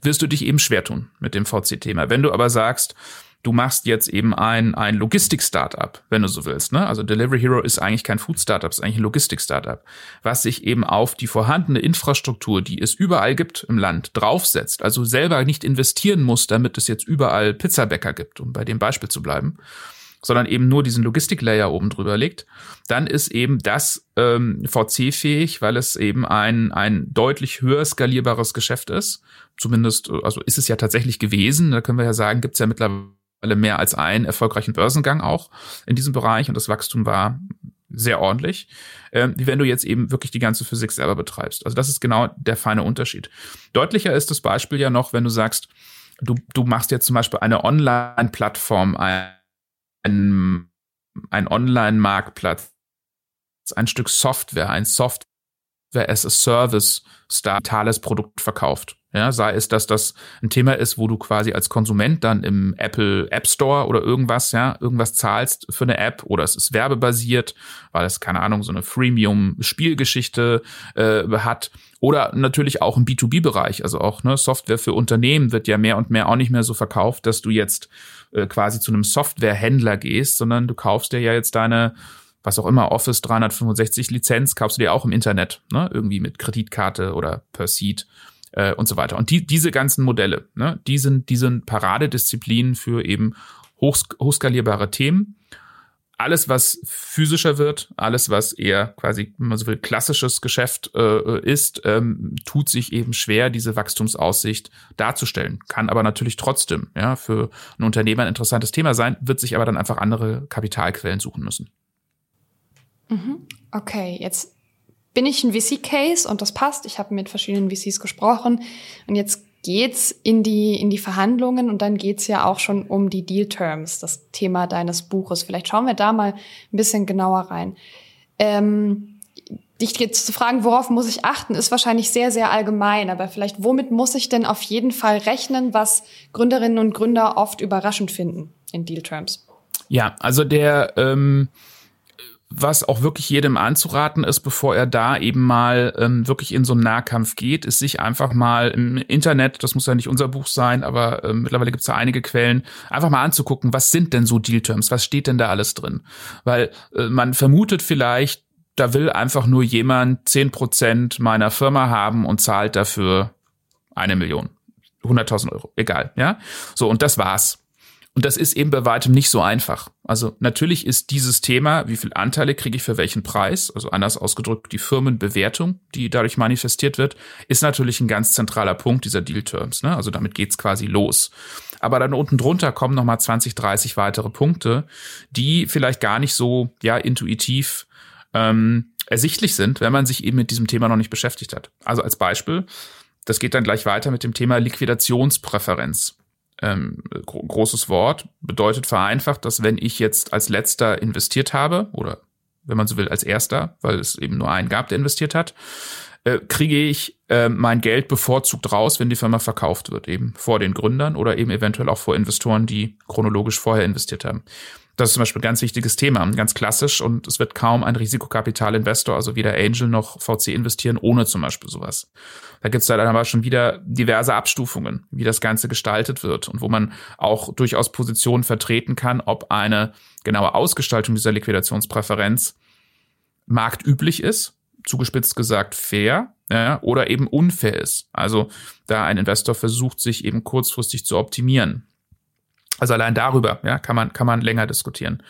wirst du dich eben schwer tun mit dem VC-Thema. Wenn du aber sagst, du machst jetzt eben ein, ein Logistik-Startup, wenn du so willst. Ne? Also Delivery Hero ist eigentlich kein Food-Startup, ist eigentlich ein Logistik-Startup, was sich eben auf die vorhandene Infrastruktur, die es überall gibt im Land, draufsetzt. Also selber nicht investieren muss, damit es jetzt überall Pizzabäcker gibt, um bei dem Beispiel zu bleiben sondern eben nur diesen Logistik-Layer oben drüber legt, dann ist eben das ähm, VC-fähig, weil es eben ein, ein deutlich höher skalierbares Geschäft ist. Zumindest, also ist es ja tatsächlich gewesen. Da können wir ja sagen, gibt es ja mittlerweile mehr als einen erfolgreichen Börsengang auch in diesem Bereich und das Wachstum war sehr ordentlich, äh, wie wenn du jetzt eben wirklich die ganze Physik selber betreibst. Also das ist genau der feine Unterschied. Deutlicher ist das Beispiel ja noch, wenn du sagst, du, du machst jetzt zum Beispiel eine Online-Plattform, ein, ein Online-Marktplatz, ein Stück Software, ein Software as a Service, digitales Produkt verkauft. Ja, sei es, dass das ein Thema ist, wo du quasi als Konsument dann im Apple App Store oder irgendwas, ja, irgendwas zahlst für eine App oder es ist werbebasiert, weil es, keine Ahnung, so eine Freemium-Spielgeschichte äh, hat. Oder natürlich auch im B2B-Bereich, also auch ne, Software für Unternehmen wird ja mehr und mehr auch nicht mehr so verkauft, dass du jetzt äh, quasi zu einem Softwarehändler gehst, sondern du kaufst dir ja jetzt deine was auch immer, Office 365 Lizenz kaufst du dir auch im Internet, ne? irgendwie mit Kreditkarte oder per Seed äh, und so weiter. Und die, diese ganzen Modelle, ne, die sind, die sind Paradedisziplinen für eben hochs hochskalierbare Themen. Alles, was physischer wird, alles, was eher quasi, wenn man so will, klassisches Geschäft äh, ist, ähm, tut sich eben schwer, diese Wachstumsaussicht darzustellen. Kann aber natürlich trotzdem ja, für ein Unternehmer ein interessantes Thema sein, wird sich aber dann einfach andere Kapitalquellen suchen müssen.
Mhm. Okay, jetzt bin ich ein VC-Case und das passt. Ich habe mit verschiedenen VCs gesprochen und jetzt geht's in die, in die Verhandlungen und dann geht's ja auch schon um die Deal Terms, das Thema deines Buches. Vielleicht schauen wir da mal ein bisschen genauer rein. Ähm, dich jetzt zu fragen, worauf muss ich achten, ist wahrscheinlich sehr, sehr allgemein. Aber vielleicht, womit muss ich denn auf jeden Fall rechnen, was Gründerinnen und Gründer oft überraschend finden in Deal Terms?
Ja, also der, ähm, was auch wirklich jedem anzuraten ist, bevor er da eben mal ähm, wirklich in so einen Nahkampf geht, ist sich einfach mal im Internet, das muss ja nicht unser Buch sein, aber äh, mittlerweile gibt es da einige Quellen, einfach mal anzugucken, was sind denn so Deal-Terms, was steht denn da alles drin? Weil äh, man vermutet vielleicht, da will einfach nur jemand zehn Prozent meiner Firma haben und zahlt dafür eine Million. 100.000 Euro, egal, ja. So, und das war's. Und das ist eben bei weitem nicht so einfach. Also natürlich ist dieses Thema, wie viel Anteile kriege ich für welchen Preis, also anders ausgedrückt, die Firmenbewertung, die dadurch manifestiert wird, ist natürlich ein ganz zentraler Punkt dieser Deal Terms. Ne? Also damit geht's quasi los. Aber dann unten drunter kommen nochmal 20, 30 weitere Punkte, die vielleicht gar nicht so ja intuitiv ähm, ersichtlich sind, wenn man sich eben mit diesem Thema noch nicht beschäftigt hat. Also als Beispiel, das geht dann gleich weiter mit dem Thema Liquidationspräferenz ähm, gro großes Wort, bedeutet vereinfacht, dass wenn ich jetzt als letzter investiert habe, oder wenn man so will, als erster, weil es eben nur einen gab, der investiert hat, äh, kriege ich äh, mein Geld bevorzugt raus, wenn die Firma verkauft wird, eben vor den Gründern oder eben eventuell auch vor Investoren, die chronologisch vorher investiert haben. Das ist zum Beispiel ein ganz wichtiges Thema, ganz klassisch und es wird kaum ein Risikokapitalinvestor, also weder Angel noch VC investieren ohne zum Beispiel sowas. Da gibt es dann aber schon wieder diverse Abstufungen, wie das Ganze gestaltet wird und wo man auch durchaus Positionen vertreten kann, ob eine genaue Ausgestaltung dieser Liquidationspräferenz marktüblich ist, zugespitzt gesagt fair, ja, oder eben unfair ist. Also da ein Investor versucht, sich eben kurzfristig zu optimieren. Also allein darüber ja, kann, man, kann man länger diskutieren.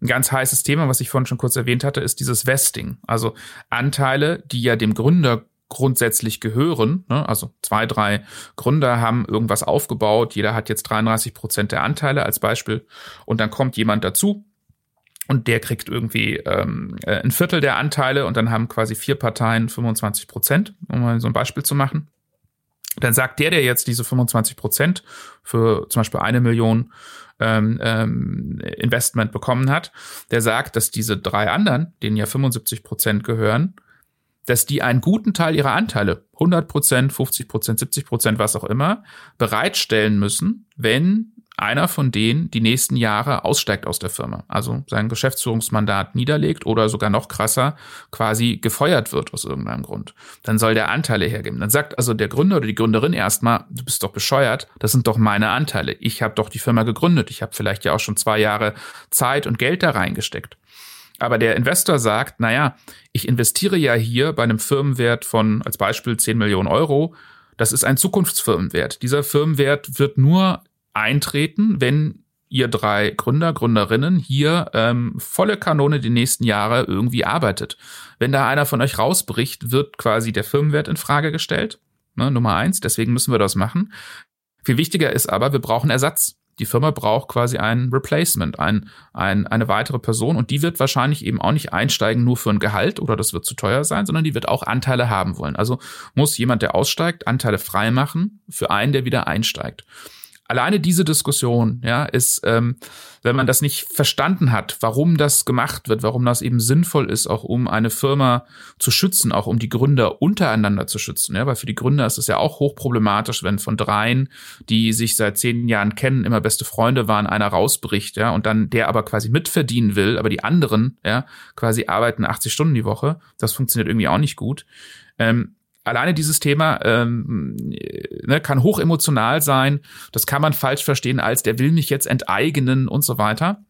Ein ganz heißes Thema, was ich vorhin schon kurz erwähnt hatte, ist dieses Vesting. Also Anteile, die ja dem Gründer grundsätzlich gehören. Ne? Also zwei, drei Gründer haben irgendwas aufgebaut. Jeder hat jetzt 33 Prozent der Anteile als Beispiel. Und dann kommt jemand dazu, und der kriegt irgendwie ähm, äh, ein Viertel der Anteile und dann haben quasi vier Parteien 25 Prozent, um mal so ein Beispiel zu machen dann sagt der, der jetzt diese 25 Prozent für zum Beispiel eine Million ähm, ähm, Investment bekommen hat, der sagt, dass diese drei anderen, denen ja 75 Prozent gehören, dass die einen guten Teil ihrer Anteile, 100 Prozent, 50 Prozent, 70 Prozent, was auch immer, bereitstellen müssen, wenn einer von denen die nächsten Jahre aussteigt aus der Firma, also sein Geschäftsführungsmandat niederlegt oder sogar noch krasser quasi gefeuert wird aus irgendeinem Grund. Dann soll der Anteile hergeben. Dann sagt also der Gründer oder die Gründerin erstmal, du bist doch bescheuert, das sind doch meine Anteile. Ich habe doch die Firma gegründet. Ich habe vielleicht ja auch schon zwei Jahre Zeit und Geld da reingesteckt. Aber der Investor sagt, naja, ich investiere ja hier bei einem Firmenwert von als Beispiel 10 Millionen Euro. Das ist ein Zukunftsfirmenwert. Dieser Firmenwert wird nur eintreten, wenn ihr drei Gründer, Gründerinnen hier ähm, volle Kanone die nächsten Jahre irgendwie arbeitet. Wenn da einer von euch rausbricht, wird quasi der Firmenwert in Frage gestellt. Ne, Nummer eins, deswegen müssen wir das machen. Viel wichtiger ist aber, wir brauchen Ersatz. Die Firma braucht quasi ein Replacement, ein, ein, eine weitere Person und die wird wahrscheinlich eben auch nicht einsteigen nur für ein Gehalt oder das wird zu teuer sein, sondern die wird auch Anteile haben wollen. Also muss jemand, der aussteigt, Anteile frei machen für einen, der wieder einsteigt alleine diese Diskussion, ja, ist, ähm, wenn man das nicht verstanden hat, warum das gemacht wird, warum das eben sinnvoll ist, auch um eine Firma zu schützen, auch um die Gründer untereinander zu schützen, ja, weil für die Gründer ist es ja auch hochproblematisch, wenn von dreien, die sich seit zehn Jahren kennen, immer beste Freunde waren, einer rausbricht, ja, und dann der aber quasi mitverdienen will, aber die anderen, ja, quasi arbeiten 80 Stunden die Woche. Das funktioniert irgendwie auch nicht gut. Ähm, alleine dieses Thema ähm, ne, kann hochemotional sein. Das kann man falsch verstehen als der will mich jetzt enteignen und so weiter.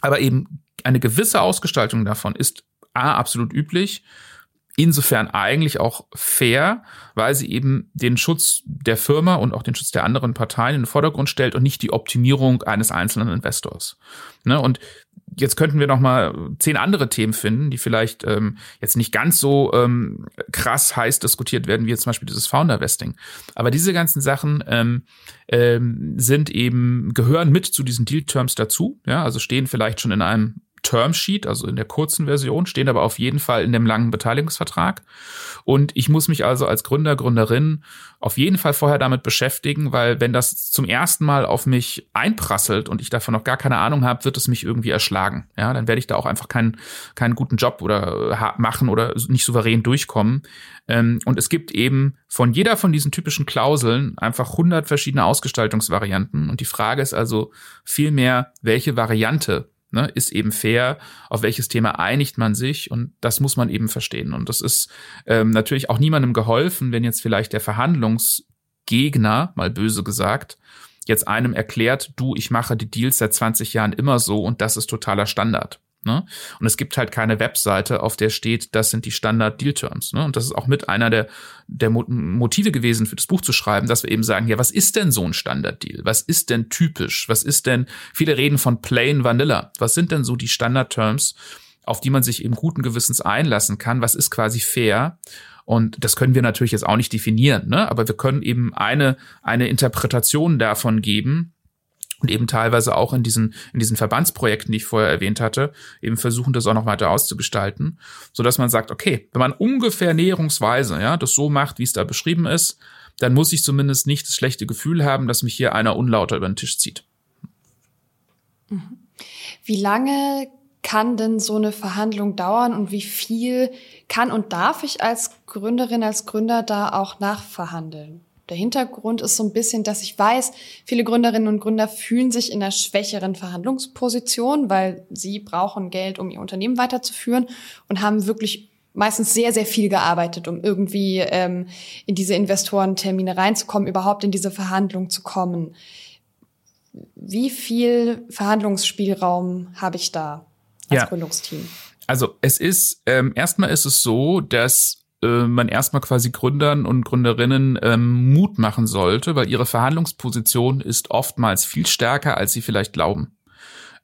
Aber eben eine gewisse Ausgestaltung davon ist A, absolut üblich. Insofern eigentlich auch fair, weil sie eben den Schutz der Firma und auch den Schutz der anderen Parteien in den Vordergrund stellt und nicht die Optimierung eines einzelnen Investors. Ne? Und jetzt könnten wir noch mal zehn andere Themen finden, die vielleicht ähm, jetzt nicht ganz so ähm, krass heiß diskutiert werden, wie jetzt zum Beispiel dieses Founder-Vesting. Aber diese ganzen Sachen ähm, ähm, sind eben, gehören mit zu diesen Deal-Terms dazu, ja, also stehen vielleicht schon in einem Termsheet, also in der kurzen Version, stehen aber auf jeden Fall in dem langen Beteiligungsvertrag. Und ich muss mich also als Gründer, Gründerin auf jeden Fall vorher damit beschäftigen, weil wenn das zum ersten Mal auf mich einprasselt und ich davon noch gar keine Ahnung habe, wird es mich irgendwie erschlagen. Ja, dann werde ich da auch einfach keinen, keinen guten Job oder machen oder nicht souverän durchkommen. Ähm, und es gibt eben von jeder von diesen typischen Klauseln einfach 100 verschiedene Ausgestaltungsvarianten. Und die Frage ist also vielmehr, welche Variante ne, ist eben fair, auf welches Thema einigt man sich und das muss man eben verstehen. Und das ist ähm, natürlich auch niemandem geholfen, wenn jetzt vielleicht der Verhandlungsgegner, mal böse gesagt, jetzt einem erklärt, du, ich mache die Deals seit 20 Jahren immer so und das ist totaler Standard. Ne? Und es gibt halt keine Webseite, auf der steht, das sind die Standard-Deal-Terms. Ne? Und das ist auch mit einer der, der Motive gewesen, für das Buch zu schreiben, dass wir eben sagen, ja, was ist denn so ein Standard-Deal? Was ist denn typisch? Was ist denn, viele reden von Plain Vanilla. Was sind denn so die Standard-Terms, auf die man sich eben guten Gewissens einlassen kann? Was ist quasi fair? Und das können wir natürlich jetzt auch nicht definieren, ne? aber wir können eben eine, eine Interpretation davon geben, und eben teilweise auch in diesen, in diesen Verbandsprojekten, die ich vorher erwähnt hatte, eben versuchen, das auch noch weiter auszugestalten, so dass man sagt, okay, wenn man ungefähr näherungsweise, ja, das so macht, wie es da beschrieben ist, dann muss ich zumindest nicht das schlechte Gefühl haben, dass mich hier einer unlauter über den Tisch zieht.
Mhm. Wie lange kann denn so eine Verhandlung dauern und wie viel kann und darf ich als Gründerin, als Gründer da auch nachverhandeln? Der Hintergrund ist so ein bisschen, dass ich weiß, viele Gründerinnen und Gründer fühlen sich in einer schwächeren Verhandlungsposition, weil sie brauchen Geld, um ihr Unternehmen weiterzuführen und haben wirklich meistens sehr, sehr viel gearbeitet, um irgendwie ähm, in diese Investorentermine reinzukommen, überhaupt in diese Verhandlung zu kommen. Wie viel Verhandlungsspielraum habe ich da als ja. Gründungsteam?
Also es ist, ähm, erstmal ist es so, dass äh, man erstmal quasi Gründern und Gründerinnen ähm, Mut machen sollte, weil ihre Verhandlungsposition ist oftmals viel stärker, als sie vielleicht glauben.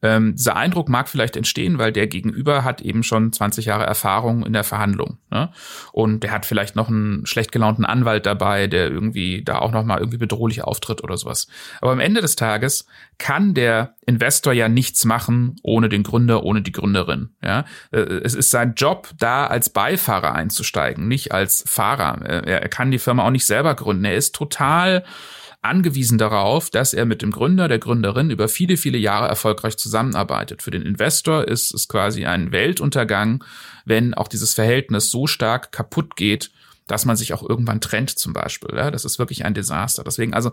Ähm, dieser Eindruck mag vielleicht entstehen, weil der Gegenüber hat eben schon 20 Jahre Erfahrung in der Verhandlung. Ne? Und der hat vielleicht noch einen schlecht gelaunten Anwalt dabei, der irgendwie da auch noch mal irgendwie bedrohlich auftritt oder sowas. Aber am Ende des Tages kann der Investor ja nichts machen ohne den Gründer, ohne die Gründerin. Ja? Äh, es ist sein Job, da als Beifahrer einzusteigen, nicht als Fahrer. Er kann die Firma auch nicht selber gründen. Er ist total angewiesen darauf, dass er mit dem Gründer, der Gründerin über viele, viele Jahre erfolgreich zusammenarbeitet. Für den Investor ist es quasi ein Weltuntergang, wenn auch dieses Verhältnis so stark kaputt geht, dass man sich auch irgendwann trennt zum Beispiel. Ja, das ist wirklich ein Desaster. Deswegen also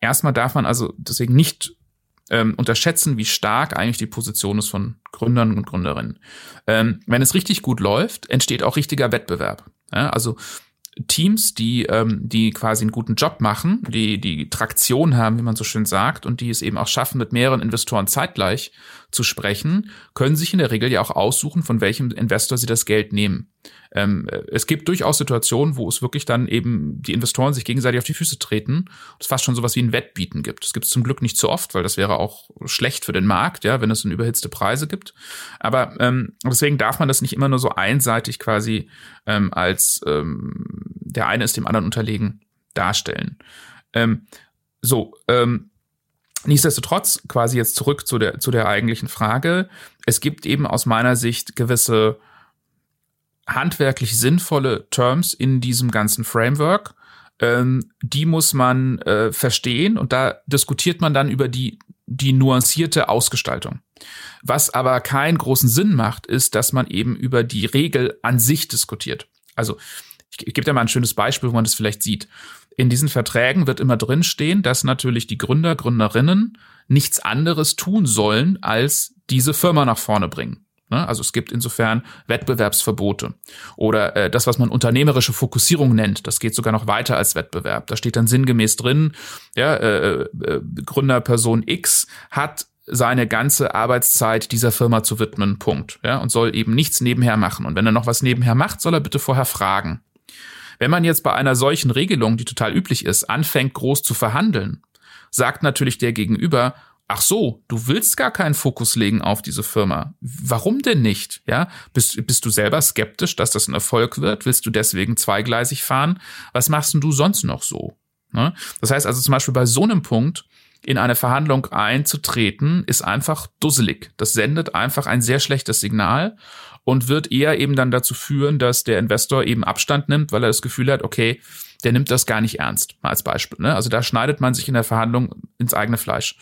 erstmal darf man also deswegen nicht ähm, unterschätzen, wie stark eigentlich die Position ist von Gründern und Gründerinnen. Ähm, wenn es richtig gut läuft, entsteht auch richtiger Wettbewerb. Ja, also Teams, die, ähm, die quasi einen guten Job machen, die die Traktion haben, wie man so schön sagt, und die es eben auch schaffen, mit mehreren Investoren zeitgleich zu sprechen, können sich in der Regel ja auch aussuchen, von welchem Investor sie das Geld nehmen. Ähm, es gibt durchaus Situationen, wo es wirklich dann eben die Investoren sich gegenseitig auf die Füße treten es fast schon sowas wie ein Wettbieten gibt. Das gibt es zum Glück nicht so oft, weil das wäre auch schlecht für den Markt, ja, wenn es dann überhitzte Preise gibt. Aber ähm, deswegen darf man das nicht immer nur so einseitig quasi ähm, als ähm, der eine ist dem anderen unterlegen darstellen. Ähm, so, ähm, Nichtsdestotrotz, quasi jetzt zurück zu der, zu der eigentlichen Frage. Es gibt eben aus meiner Sicht gewisse handwerklich sinnvolle Terms in diesem ganzen Framework. Ähm, die muss man äh, verstehen und da diskutiert man dann über die, die nuancierte Ausgestaltung. Was aber keinen großen Sinn macht, ist, dass man eben über die Regel an sich diskutiert. Also, ich, ich gebe dir mal ein schönes Beispiel, wo man das vielleicht sieht. In diesen Verträgen wird immer drinstehen, dass natürlich die Gründer, Gründerinnen nichts anderes tun sollen, als diese Firma nach vorne bringen. Ne? Also es gibt insofern Wettbewerbsverbote oder äh, das, was man unternehmerische Fokussierung nennt. Das geht sogar noch weiter als Wettbewerb. Da steht dann sinngemäß drin, ja, äh, äh, Gründerperson X hat seine ganze Arbeitszeit dieser Firma zu widmen, Punkt. Ja, und soll eben nichts nebenher machen. Und wenn er noch was nebenher macht, soll er bitte vorher fragen. Wenn man jetzt bei einer solchen Regelung, die total üblich ist, anfängt groß zu verhandeln, sagt natürlich der Gegenüber, ach so, du willst gar keinen Fokus legen auf diese Firma. Warum denn nicht? Ja, bist, bist du selber skeptisch, dass das ein Erfolg wird? Willst du deswegen zweigleisig fahren? Was machst denn du sonst noch so? Ne? Das heißt also zum Beispiel bei so einem Punkt in eine Verhandlung einzutreten, ist einfach dusselig. Das sendet einfach ein sehr schlechtes Signal und wird eher eben dann dazu führen, dass der Investor eben Abstand nimmt, weil er das Gefühl hat, okay, der nimmt das gar nicht ernst, mal als Beispiel. Ne? Also da schneidet man sich in der Verhandlung ins eigene Fleisch.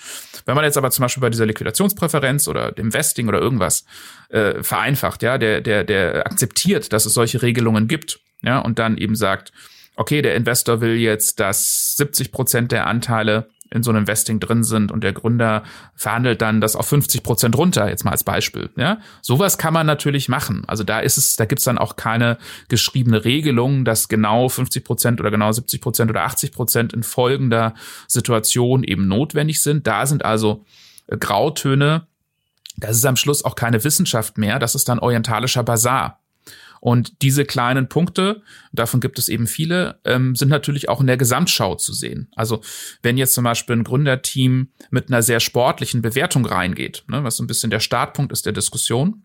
Wenn man jetzt aber zum Beispiel bei dieser Liquidationspräferenz oder dem Vesting oder irgendwas äh, vereinfacht, ja, der, der, der akzeptiert, dass es solche Regelungen gibt, ja, und dann eben sagt, okay, der Investor will jetzt, dass 70 Prozent der Anteile in so einem Vesting drin sind und der Gründer verhandelt dann das auf 50 Prozent runter, jetzt mal als Beispiel. Ja, sowas kann man natürlich machen. Also da ist es, da gibt's dann auch keine geschriebene Regelung, dass genau 50 Prozent oder genau 70 Prozent oder 80 Prozent in folgender Situation eben notwendig sind. Da sind also äh, Grautöne. Das ist am Schluss auch keine Wissenschaft mehr. Das ist dann orientalischer Bazar. Und diese kleinen Punkte, davon gibt es eben viele, ähm, sind natürlich auch in der Gesamtschau zu sehen. Also wenn jetzt zum Beispiel ein Gründerteam mit einer sehr sportlichen Bewertung reingeht, ne, was so ein bisschen der Startpunkt ist der Diskussion,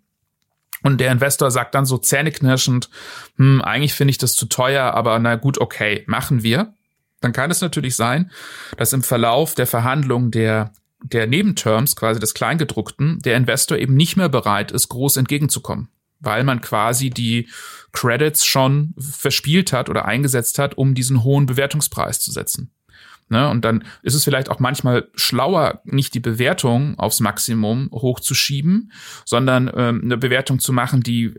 und der Investor sagt dann so zähneknirschend, hm, eigentlich finde ich das zu teuer, aber na gut, okay, machen wir. Dann kann es natürlich sein, dass im Verlauf der Verhandlungen der der Nebenterms, quasi des Kleingedruckten, der Investor eben nicht mehr bereit ist, groß entgegenzukommen weil man quasi die Credits schon verspielt hat oder eingesetzt hat, um diesen hohen Bewertungspreis zu setzen. Ne? Und dann ist es vielleicht auch manchmal schlauer, nicht die Bewertung aufs Maximum hochzuschieben, sondern ähm, eine Bewertung zu machen, die äh,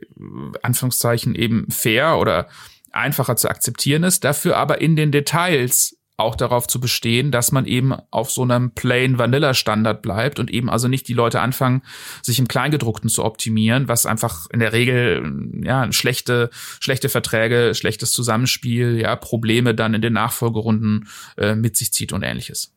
Anführungszeichen eben fair oder einfacher zu akzeptieren ist, dafür aber in den Details auch darauf zu bestehen, dass man eben auf so einem plain Vanilla Standard bleibt und eben also nicht die Leute anfangen, sich im Kleingedruckten zu optimieren, was einfach in der Regel ja schlechte schlechte Verträge, schlechtes Zusammenspiel, ja Probleme dann in den Nachfolgerunden äh, mit sich zieht und ähnliches.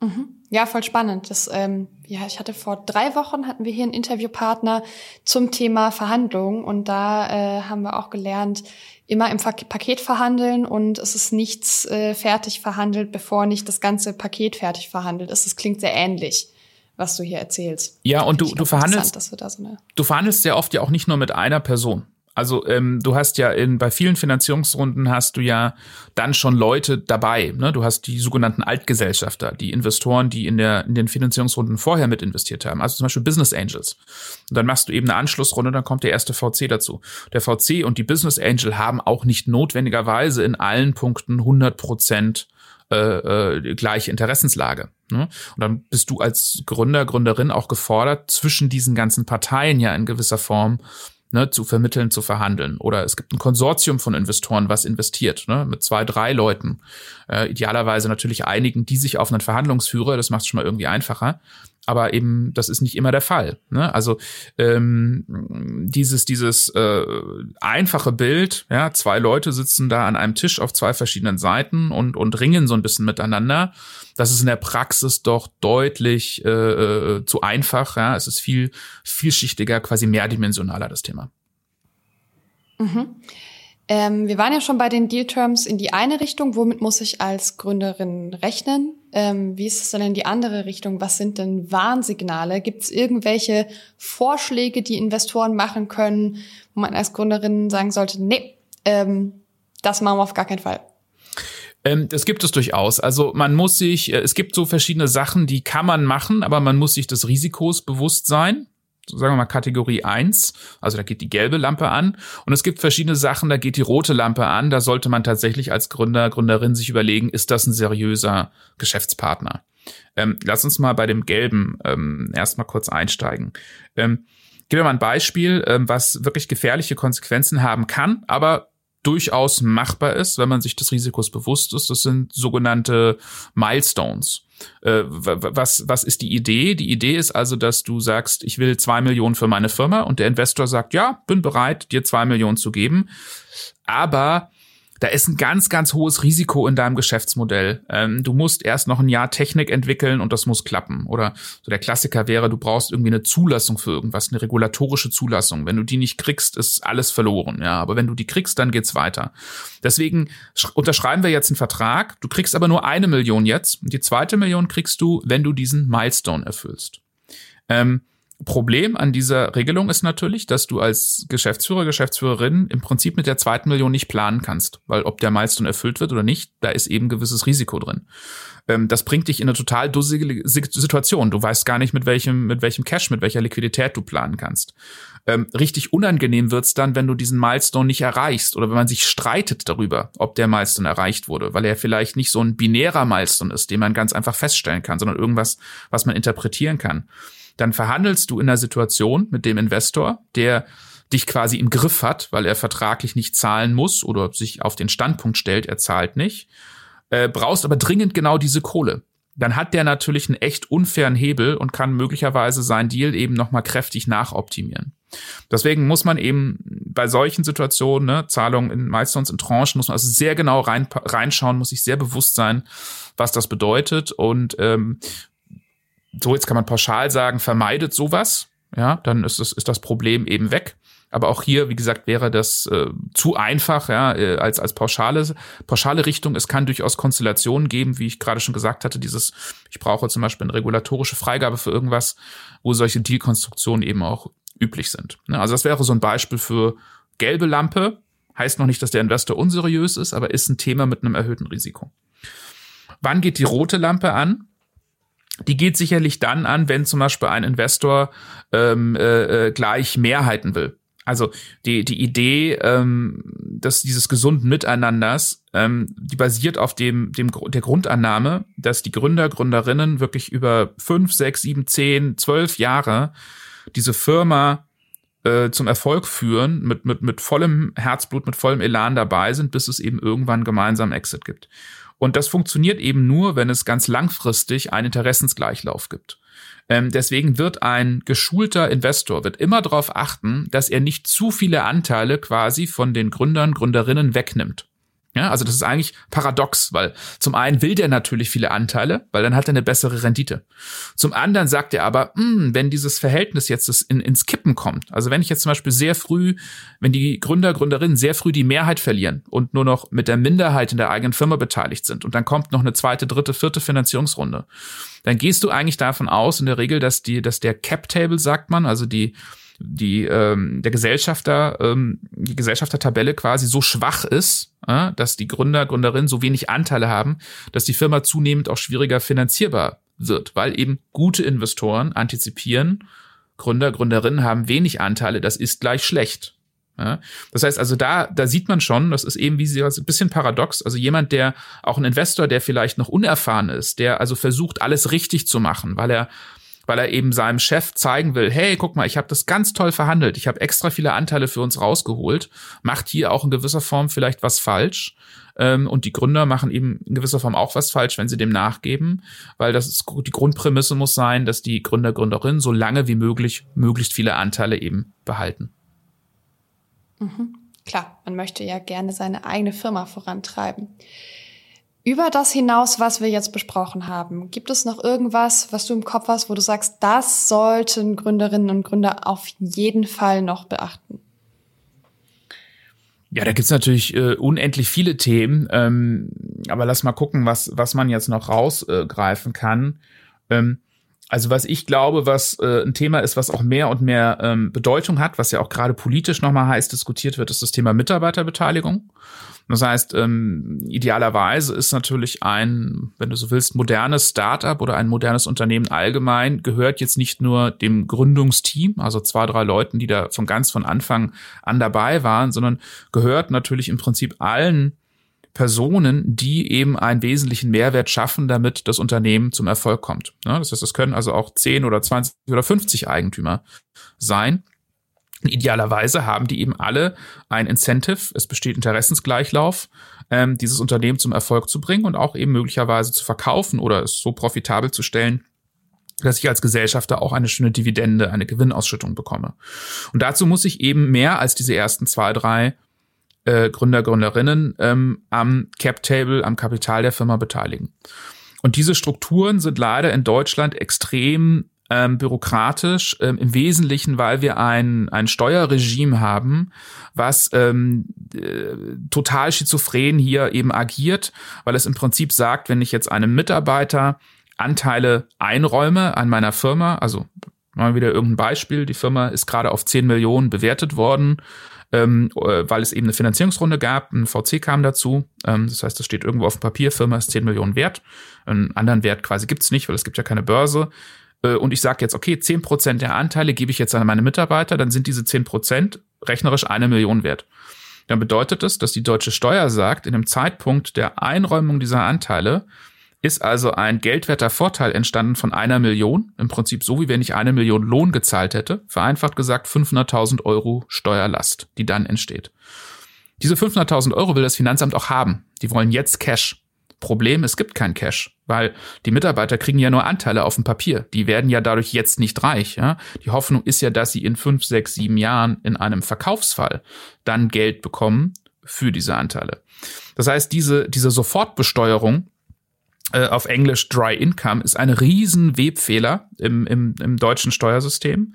Mhm. Ja, voll spannend. Das, ähm, ja, ich hatte vor drei Wochen hatten wir hier einen Interviewpartner zum Thema Verhandlungen und da äh, haben wir auch gelernt, immer im Paket verhandeln und es ist nichts äh, fertig verhandelt, bevor nicht das ganze Paket fertig verhandelt ist. Das klingt sehr ähnlich was du hier erzählst.
Ja, und du, du verhandelst, so du verhandelst sehr oft ja auch nicht nur mit einer Person. Also ähm, du hast ja in bei vielen Finanzierungsrunden hast du ja dann schon Leute dabei. Ne? Du hast die sogenannten Altgesellschafter, die Investoren, die in der in den Finanzierungsrunden vorher mit investiert haben. Also zum Beispiel Business Angels. Und dann machst du eben eine Anschlussrunde, dann kommt der erste VC dazu. Der VC und die Business Angel haben auch nicht notwendigerweise in allen Punkten 100 Prozent äh, äh, gleiche Interessenslage. Ne? Und dann bist du als Gründer, Gründerin auch gefordert, zwischen diesen ganzen Parteien ja in gewisser Form ne, zu vermitteln, zu verhandeln. Oder es gibt ein Konsortium von Investoren, was investiert, ne, mit zwei, drei Leuten. Äh, idealerweise natürlich einigen, die sich auf einen Verhandlungsführer, das macht es schon mal irgendwie einfacher aber eben das ist nicht immer der Fall. Ne? Also ähm, dieses dieses äh, einfache Bild, ja, zwei Leute sitzen da an einem Tisch auf zwei verschiedenen Seiten und und ringen so ein bisschen miteinander. Das ist in der Praxis doch deutlich äh, äh zu einfach. Ja, es ist viel vielschichtiger, quasi mehrdimensionaler das Thema.
Mhm. Ähm, wir waren ja schon bei den Deal Terms in die eine Richtung. Womit muss ich als Gründerin rechnen? Ähm, wie ist es denn in die andere Richtung? Was sind denn Warnsignale? Gibt es irgendwelche Vorschläge, die Investoren machen können, wo man als Gründerin sagen sollte, nee, ähm, das machen wir auf gar keinen Fall?
Ähm, das gibt es durchaus. Also man muss sich, äh, es gibt so verschiedene Sachen, die kann man machen, aber man muss sich des Risikos bewusst sein sagen wir mal Kategorie 1, also da geht die gelbe Lampe an und es gibt verschiedene Sachen, da geht die rote Lampe an, da sollte man tatsächlich als Gründer, Gründerin sich überlegen, ist das ein seriöser Geschäftspartner? Ähm, lass uns mal bei dem gelben ähm, erstmal kurz einsteigen. Ähm, mir mal ein Beispiel, ähm, was wirklich gefährliche Konsequenzen haben kann, aber durchaus machbar ist, wenn man sich des Risikos bewusst ist. Das sind sogenannte Milestones. Äh, was, was ist die Idee? Die Idee ist also, dass du sagst, ich will zwei Millionen für meine Firma und der Investor sagt, ja, bin bereit, dir zwei Millionen zu geben. Aber da ist ein ganz, ganz hohes Risiko in deinem Geschäftsmodell. Ähm, du musst erst noch ein Jahr Technik entwickeln und das muss klappen. Oder so der Klassiker wäre, du brauchst irgendwie eine Zulassung für irgendwas, eine regulatorische Zulassung. Wenn du die nicht kriegst, ist alles verloren. Ja, aber wenn du die kriegst, dann geht's weiter. Deswegen unterschreiben wir jetzt einen Vertrag. Du kriegst aber nur eine Million jetzt. Und die zweite Million kriegst du, wenn du diesen Milestone erfüllst. Ähm, Problem an dieser Regelung ist natürlich, dass du als Geschäftsführer, Geschäftsführerin im Prinzip mit der zweiten Million nicht planen kannst, weil ob der Milestone erfüllt wird oder nicht, da ist eben gewisses Risiko drin. Ähm, das bringt dich in eine total dussige Situation. Du weißt gar nicht, mit welchem, mit welchem Cash, mit welcher Liquidität du planen kannst. Ähm, richtig unangenehm wird's dann, wenn du diesen Milestone nicht erreichst oder wenn man sich streitet darüber, ob der Milestone erreicht wurde, weil er vielleicht nicht so ein binärer Milestone ist, den man ganz einfach feststellen kann, sondern irgendwas, was man interpretieren kann dann verhandelst du in einer Situation mit dem Investor, der dich quasi im Griff hat, weil er vertraglich nicht zahlen muss oder sich auf den Standpunkt stellt, er zahlt nicht, äh, brauchst aber dringend genau diese Kohle. Dann hat der natürlich einen echt unfairen Hebel und kann möglicherweise sein Deal eben nochmal kräftig nachoptimieren. Deswegen muss man eben bei solchen Situationen, ne, Zahlungen in meistens in Tranchen, muss man also sehr genau rein, reinschauen, muss sich sehr bewusst sein, was das bedeutet. Und ähm, so jetzt kann man pauschal sagen, vermeidet sowas, ja, dann ist das, ist das Problem eben weg. Aber auch hier, wie gesagt, wäre das äh, zu einfach, ja, äh, als, als pauschale, pauschale Richtung. Es kann durchaus Konstellationen geben, wie ich gerade schon gesagt hatte, dieses, ich brauche zum Beispiel eine regulatorische Freigabe für irgendwas, wo solche Dealkonstruktionen eben auch üblich sind. Ne? Also das wäre so ein Beispiel für gelbe Lampe. Heißt noch nicht, dass der Investor unseriös ist, aber ist ein Thema mit einem erhöhten Risiko. Wann geht die rote Lampe an? Die geht sicherlich dann an, wenn zum Beispiel ein Investor ähm, äh, äh, gleich Mehrheiten will. Also die, die Idee ähm, dass dieses gesunden Miteinanders, ähm, die basiert auf dem, dem der Grundannahme, dass die Gründer, Gründerinnen wirklich über fünf, sechs, sieben, zehn, zwölf Jahre diese Firma äh, zum Erfolg führen, mit, mit, mit vollem Herzblut, mit vollem Elan dabei sind, bis es eben irgendwann gemeinsam Exit gibt. Und das funktioniert eben nur, wenn es ganz langfristig einen Interessensgleichlauf gibt. Ähm, deswegen wird ein geschulter Investor wird immer darauf achten, dass er nicht zu viele Anteile quasi von den Gründern, Gründerinnen wegnimmt. Ja, also das ist eigentlich paradox, weil zum einen will der natürlich viele Anteile, weil dann hat er eine bessere Rendite. Zum anderen sagt er aber, mh, hm, wenn dieses Verhältnis jetzt in, ins Kippen kommt, also wenn ich jetzt zum Beispiel sehr früh, wenn die Gründer, Gründerinnen sehr früh die Mehrheit verlieren und nur noch mit der Minderheit in der eigenen Firma beteiligt sind und dann kommt noch eine zweite, dritte, vierte Finanzierungsrunde, dann gehst du eigentlich davon aus, in der Regel, dass die, dass der Cap Table, sagt man, also die die ähm, der Gesellschafter ähm, die Gesellschaftertabelle quasi so schwach ist, äh, dass die Gründer Gründerinnen so wenig Anteile haben, dass die Firma zunehmend auch schwieriger finanzierbar wird, weil eben gute Investoren antizipieren, Gründer Gründerinnen haben wenig Anteile, das ist gleich schlecht. Ja, das heißt also, da, da sieht man schon, das ist eben wie sie ein bisschen paradox. Also jemand, der auch ein Investor, der vielleicht noch unerfahren ist, der also versucht, alles richtig zu machen, weil er weil er eben seinem Chef zeigen will, hey, guck mal, ich habe das ganz toll verhandelt, ich habe extra viele Anteile für uns rausgeholt, macht hier auch in gewisser Form vielleicht was falsch. Ähm, und die Gründer machen eben in gewisser Form auch was falsch, wenn sie dem nachgeben, weil das ist, die Grundprämisse muss sein, dass die Gründer, Gründerinnen so lange wie möglich möglichst viele Anteile eben behalten.
Mhm. Klar, man möchte ja gerne seine eigene Firma vorantreiben. Über das hinaus, was wir jetzt besprochen haben, gibt es noch irgendwas, was du im Kopf hast, wo du sagst, das sollten Gründerinnen und Gründer auf jeden Fall noch beachten?
Ja, da gibt's natürlich äh, unendlich viele Themen, ähm, aber lass mal gucken, was, was man jetzt noch rausgreifen äh, kann. Ähm, also was ich glaube, was äh, ein Thema ist, was auch mehr und mehr ähm, Bedeutung hat, was ja auch gerade politisch nochmal heiß diskutiert wird, ist das Thema Mitarbeiterbeteiligung. Das heißt, ähm, idealerweise ist natürlich ein, wenn du so willst, modernes Startup oder ein modernes Unternehmen allgemein gehört jetzt nicht nur dem Gründungsteam, also zwei, drei Leuten, die da von ganz von Anfang an dabei waren, sondern gehört natürlich im Prinzip allen Personen, die eben einen wesentlichen Mehrwert schaffen, damit das Unternehmen zum Erfolg kommt. Das heißt, es können also auch 10 oder 20 oder 50 Eigentümer sein. Idealerweise haben die eben alle ein Incentive, es besteht Interessensgleichlauf, ähm, dieses Unternehmen zum Erfolg zu bringen und auch eben möglicherweise zu verkaufen oder es so profitabel zu stellen, dass ich als Gesellschafter auch eine schöne Dividende, eine Gewinnausschüttung bekomme. Und dazu muss ich eben mehr als diese ersten zwei, drei äh, Gründer, Gründerinnen ähm, am Cap Table, am Kapital der Firma beteiligen. Und diese Strukturen sind leider in Deutschland extrem ähm, bürokratisch, ähm, im Wesentlichen, weil wir ein, ein Steuerregime haben, was ähm, äh, total schizophren hier eben agiert, weil es im Prinzip sagt, wenn ich jetzt einem Mitarbeiter Anteile einräume an meiner Firma, also Mal wieder irgendein Beispiel. Die Firma ist gerade auf 10 Millionen bewertet worden, ähm, äh, weil es eben eine Finanzierungsrunde gab. Ein VC kam dazu. Ähm, das heißt, das steht irgendwo auf dem Papier, Firma ist 10 Millionen wert. Einen anderen Wert quasi gibt's nicht, weil es gibt ja keine Börse. Äh, und ich sage jetzt, okay, 10% der Anteile gebe ich jetzt an meine Mitarbeiter, dann sind diese 10% rechnerisch eine Million wert. Dann bedeutet es, dass die deutsche Steuer sagt, in dem Zeitpunkt der Einräumung dieser Anteile ist also ein geldwerter Vorteil entstanden von einer Million. Im Prinzip so, wie wenn ich eine Million Lohn gezahlt hätte. Vereinfacht gesagt 500.000 Euro Steuerlast, die dann entsteht. Diese 500.000 Euro will das Finanzamt auch haben. Die wollen jetzt Cash. Problem, es gibt kein Cash, weil die Mitarbeiter kriegen ja nur Anteile auf dem Papier. Die werden ja dadurch jetzt nicht reich. Ja? Die Hoffnung ist ja, dass sie in fünf, sechs, sieben Jahren in einem Verkaufsfall dann Geld bekommen für diese Anteile. Das heißt, diese, diese Sofortbesteuerung auf Englisch Dry Income ist ein riesen Webfehler im, im, im deutschen Steuersystem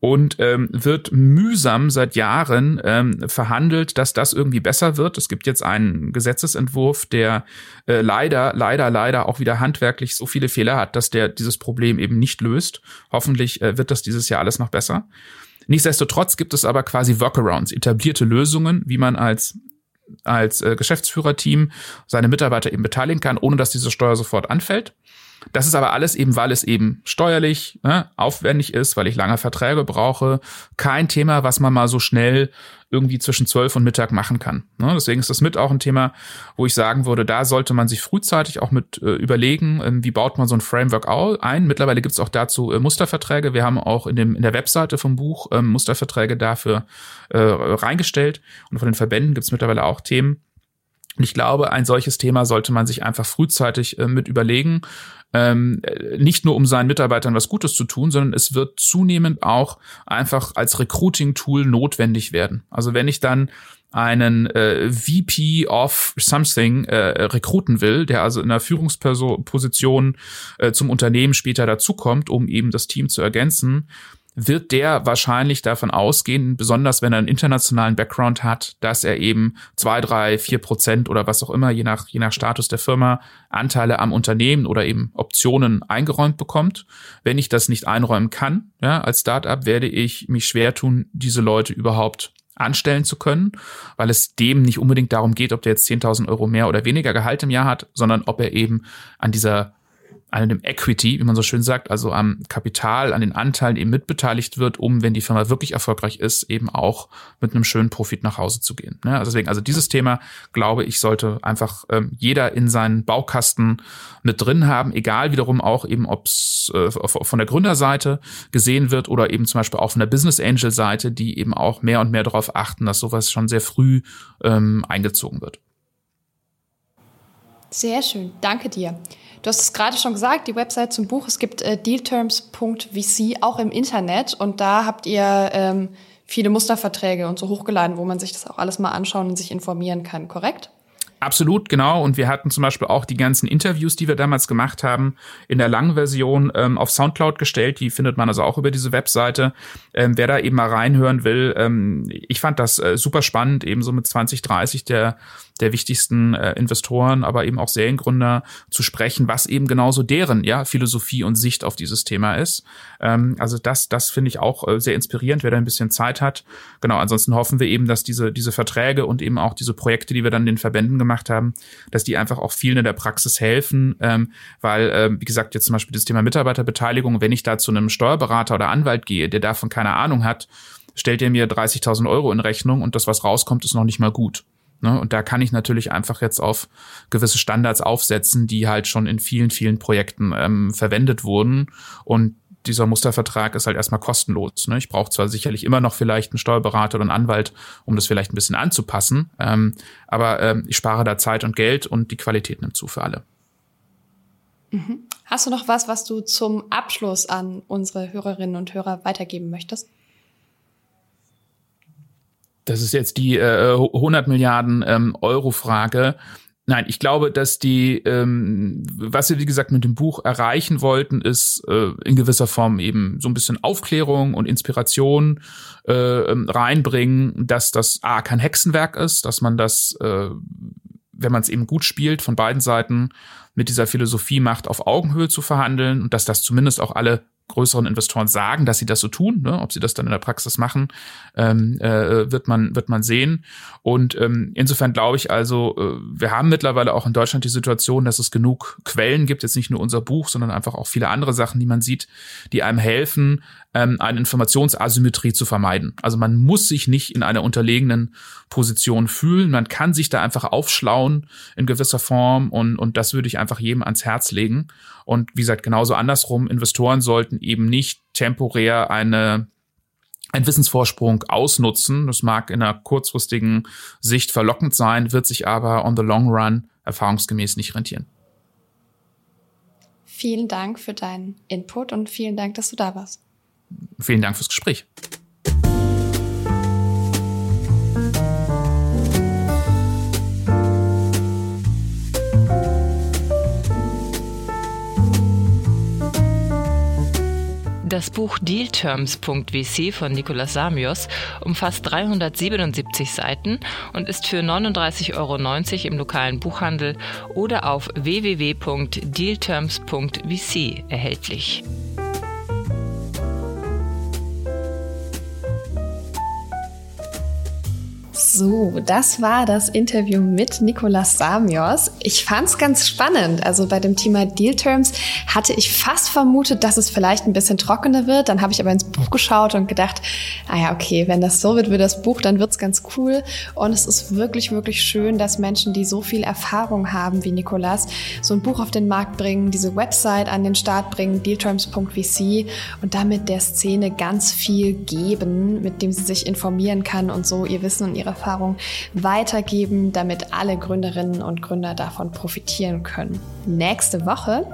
und ähm, wird mühsam seit Jahren ähm, verhandelt, dass das irgendwie besser wird. Es gibt jetzt einen Gesetzesentwurf, der äh, leider, leider, leider auch wieder handwerklich so viele Fehler hat, dass der dieses Problem eben nicht löst. Hoffentlich äh, wird das dieses Jahr alles noch besser. Nichtsdestotrotz gibt es aber quasi Workarounds, etablierte Lösungen, wie man als als äh, Geschäftsführerteam seine Mitarbeiter eben beteiligen kann, ohne dass diese Steuer sofort anfällt. Das ist aber alles eben, weil es eben steuerlich ne, aufwendig ist, weil ich lange Verträge brauche. Kein Thema, was man mal so schnell irgendwie zwischen zwölf und Mittag machen kann. Ne? Deswegen ist das mit auch ein Thema, wo ich sagen würde, da sollte man sich frühzeitig auch mit äh, überlegen, ähm, wie baut man so ein Framework ein. Mittlerweile gibt es auch dazu äh, Musterverträge. Wir haben auch in, dem, in der Webseite vom Buch ähm, Musterverträge dafür äh, reingestellt. Und von den Verbänden gibt es mittlerweile auch Themen. Und ich glaube, ein solches Thema sollte man sich einfach frühzeitig äh, mit überlegen ähm, nicht nur um seinen Mitarbeitern was Gutes zu tun, sondern es wird zunehmend auch einfach als Recruiting-Tool notwendig werden. Also wenn ich dann einen äh, VP of something äh, rekruten will, der also in einer Führungsposition äh, zum Unternehmen später dazukommt, um eben das Team zu ergänzen, wird der wahrscheinlich davon ausgehen, besonders wenn er einen internationalen Background hat, dass er eben zwei, drei, vier Prozent oder was auch immer, je nach, je nach Status der Firma, Anteile am Unternehmen oder eben Optionen eingeräumt bekommt. Wenn ich das nicht einräumen kann, ja, als Startup werde ich mich schwer tun, diese Leute überhaupt anstellen zu können, weil es dem nicht unbedingt darum geht, ob der jetzt 10.000 Euro mehr oder weniger Gehalt im Jahr hat, sondern ob er eben an dieser an dem Equity, wie man so schön sagt, also am Kapital, an den Anteilen eben mitbeteiligt wird, um, wenn die Firma wirklich erfolgreich ist, eben auch mit einem schönen Profit nach Hause zu gehen. Ne? Also deswegen, also dieses Thema, glaube ich, sollte einfach ähm, jeder in seinen Baukasten mit drin haben, egal wiederum auch eben, ob es äh, von der Gründerseite gesehen wird oder eben zum Beispiel auch von der Business Angel Seite, die eben auch mehr und mehr darauf achten, dass sowas schon sehr früh ähm, eingezogen wird.
Sehr schön, danke dir. Du hast es gerade schon gesagt, die Website zum Buch, es gibt äh, dealterms.vc auch im Internet. Und da habt ihr ähm, viele Musterverträge und so hochgeladen, wo man sich das auch alles mal anschauen und sich informieren kann, korrekt?
Absolut, genau. Und wir hatten zum Beispiel auch die ganzen Interviews, die wir damals gemacht haben, in der langen Version ähm, auf Soundcloud gestellt. Die findet man also auch über diese Webseite. Ähm, wer da eben mal reinhören will, ähm, ich fand das äh, super spannend, eben so mit 20, 30 der der wichtigsten äh, Investoren, aber eben auch Seriengründer zu sprechen, was eben genauso deren ja Philosophie und Sicht auf dieses Thema ist. Ähm, also das, das finde ich auch äh, sehr inspirierend, wer da ein bisschen Zeit hat. Genau, ansonsten hoffen wir eben, dass diese, diese Verträge und eben auch diese Projekte, die wir dann den Verbänden gemacht haben, dass die einfach auch vielen in der Praxis helfen, ähm, weil, äh, wie gesagt, jetzt zum Beispiel das Thema Mitarbeiterbeteiligung, wenn ich da zu einem Steuerberater oder Anwalt gehe, der davon keine Ahnung hat, stellt er mir 30.000 Euro in Rechnung und das, was rauskommt, ist noch nicht mal gut. Ne? Und da kann ich natürlich einfach jetzt auf gewisse Standards aufsetzen, die halt schon in vielen, vielen Projekten ähm, verwendet wurden. Und dieser Mustervertrag ist halt erstmal kostenlos. Ne? Ich brauche zwar sicherlich immer noch vielleicht einen Steuerberater oder einen Anwalt, um das vielleicht ein bisschen anzupassen, ähm, aber ähm, ich spare da Zeit und Geld und die Qualität nimmt zu für alle.
Mhm. Hast du noch was, was du zum Abschluss an unsere Hörerinnen und Hörer weitergeben möchtest?
das ist jetzt die äh, 100 Milliarden ähm, Euro Frage. Nein, ich glaube, dass die, ähm, was wir wie gesagt mit dem Buch erreichen wollten, ist äh, in gewisser Form eben so ein bisschen Aufklärung und Inspiration äh, ähm, reinbringen, dass das A kein Hexenwerk ist, dass man das, äh, wenn man es eben gut spielt, von beiden Seiten mit dieser Philosophie macht, auf Augenhöhe zu verhandeln und dass das zumindest auch alle größeren Investoren sagen, dass sie das so tun. Ne? Ob sie das dann in der Praxis machen, ähm, äh, wird man wird man sehen. Und ähm, insofern glaube ich also, äh, wir haben mittlerweile auch in Deutschland die Situation, dass es genug Quellen gibt, jetzt nicht nur unser Buch, sondern einfach auch viele andere Sachen, die man sieht, die einem helfen, ähm, eine Informationsasymmetrie zu vermeiden. Also man muss sich nicht in einer unterlegenen Position fühlen, man kann sich da einfach aufschlauen in gewisser Form und, und das würde ich einfach jedem ans Herz legen. Und wie gesagt, genauso andersrum, Investoren sollten eben nicht temporär eine ein Wissensvorsprung ausnutzen. Das mag in einer kurzfristigen Sicht verlockend sein, wird sich aber on the long run erfahrungsgemäß nicht rentieren.
Vielen Dank für deinen Input und vielen Dank, dass du da warst.
Vielen Dank fürs Gespräch.
Das Buch Dealterms.vc von Nicolas Samios umfasst 377 Seiten und ist für 39,90 Euro im lokalen Buchhandel oder auf www.dealterms.vc erhältlich.
So, das war das Interview mit Nicolas Samios. Ich fand es ganz spannend. Also bei dem Thema Deal Terms hatte ich fast vermutet, dass es vielleicht ein bisschen trockener wird. Dann habe ich aber ins Buch geschaut und gedacht, ah ja, okay, wenn das so wird wie das Buch, dann wird es ganz cool. Und es ist wirklich, wirklich schön, dass Menschen, die so viel Erfahrung haben wie Nicolas, so ein Buch auf den Markt bringen, diese Website an den Start bringen, dealterms.vc und damit der Szene ganz viel geben, mit dem sie sich informieren kann und so ihr Wissen und ihre Erfahrung weitergeben, damit alle Gründerinnen und Gründer davon profitieren können. Nächste Woche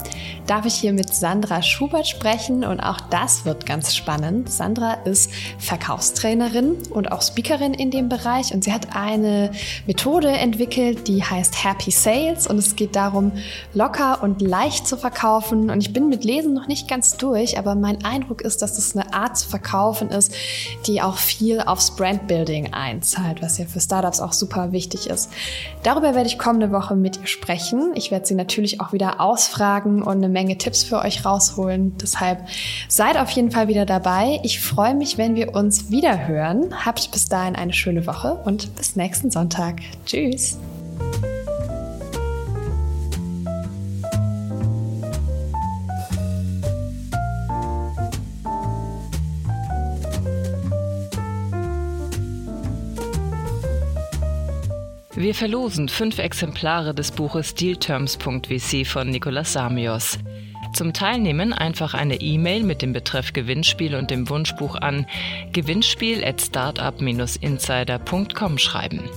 darf ich hier mit Sandra Schubert sprechen und auch das wird ganz spannend. Sandra ist Verkaufstrainerin und auch Speakerin in dem Bereich und sie hat eine Methode entwickelt, die heißt Happy Sales und es geht darum, locker und leicht zu verkaufen und ich bin mit Lesen noch nicht ganz durch, aber mein Eindruck ist, dass das eine Art zu verkaufen ist, die auch viel aufs Brandbuilding einzahlt, was ja für Startups auch super wichtig ist. Darüber werde ich kommende Woche mit ihr sprechen. Ich werde sie natürlich auch wieder ausfragen und eine Menge Tipps für euch rausholen. Deshalb seid auf jeden Fall wieder dabei. Ich freue mich, wenn wir uns wieder hören. Habt bis dahin eine schöne Woche und bis nächsten Sonntag. Tschüss.
Wir verlosen fünf Exemplare des Buches Dealterms.vc von Nicolas Samios. Zum Teilnehmen einfach eine E-Mail mit dem Betreff Gewinnspiel und dem Wunschbuch an gewinnspiel at startup-insider.com schreiben.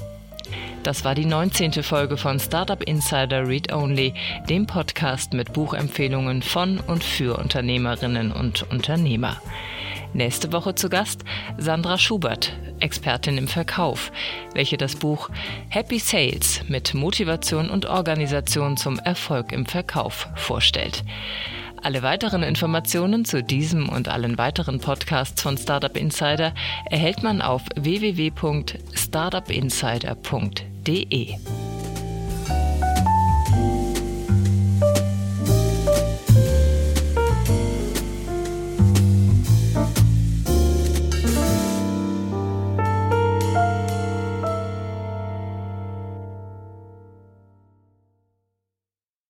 Das war die 19. Folge von Startup Insider Read Only, dem Podcast mit Buchempfehlungen von und für Unternehmerinnen und Unternehmer. Nächste Woche zu Gast Sandra Schubert, Expertin im Verkauf, welche das Buch Happy Sales mit Motivation und Organisation zum Erfolg im Verkauf vorstellt. Alle weiteren Informationen zu diesem und allen weiteren Podcasts von Startup Insider erhält man auf www.startupinsider.de.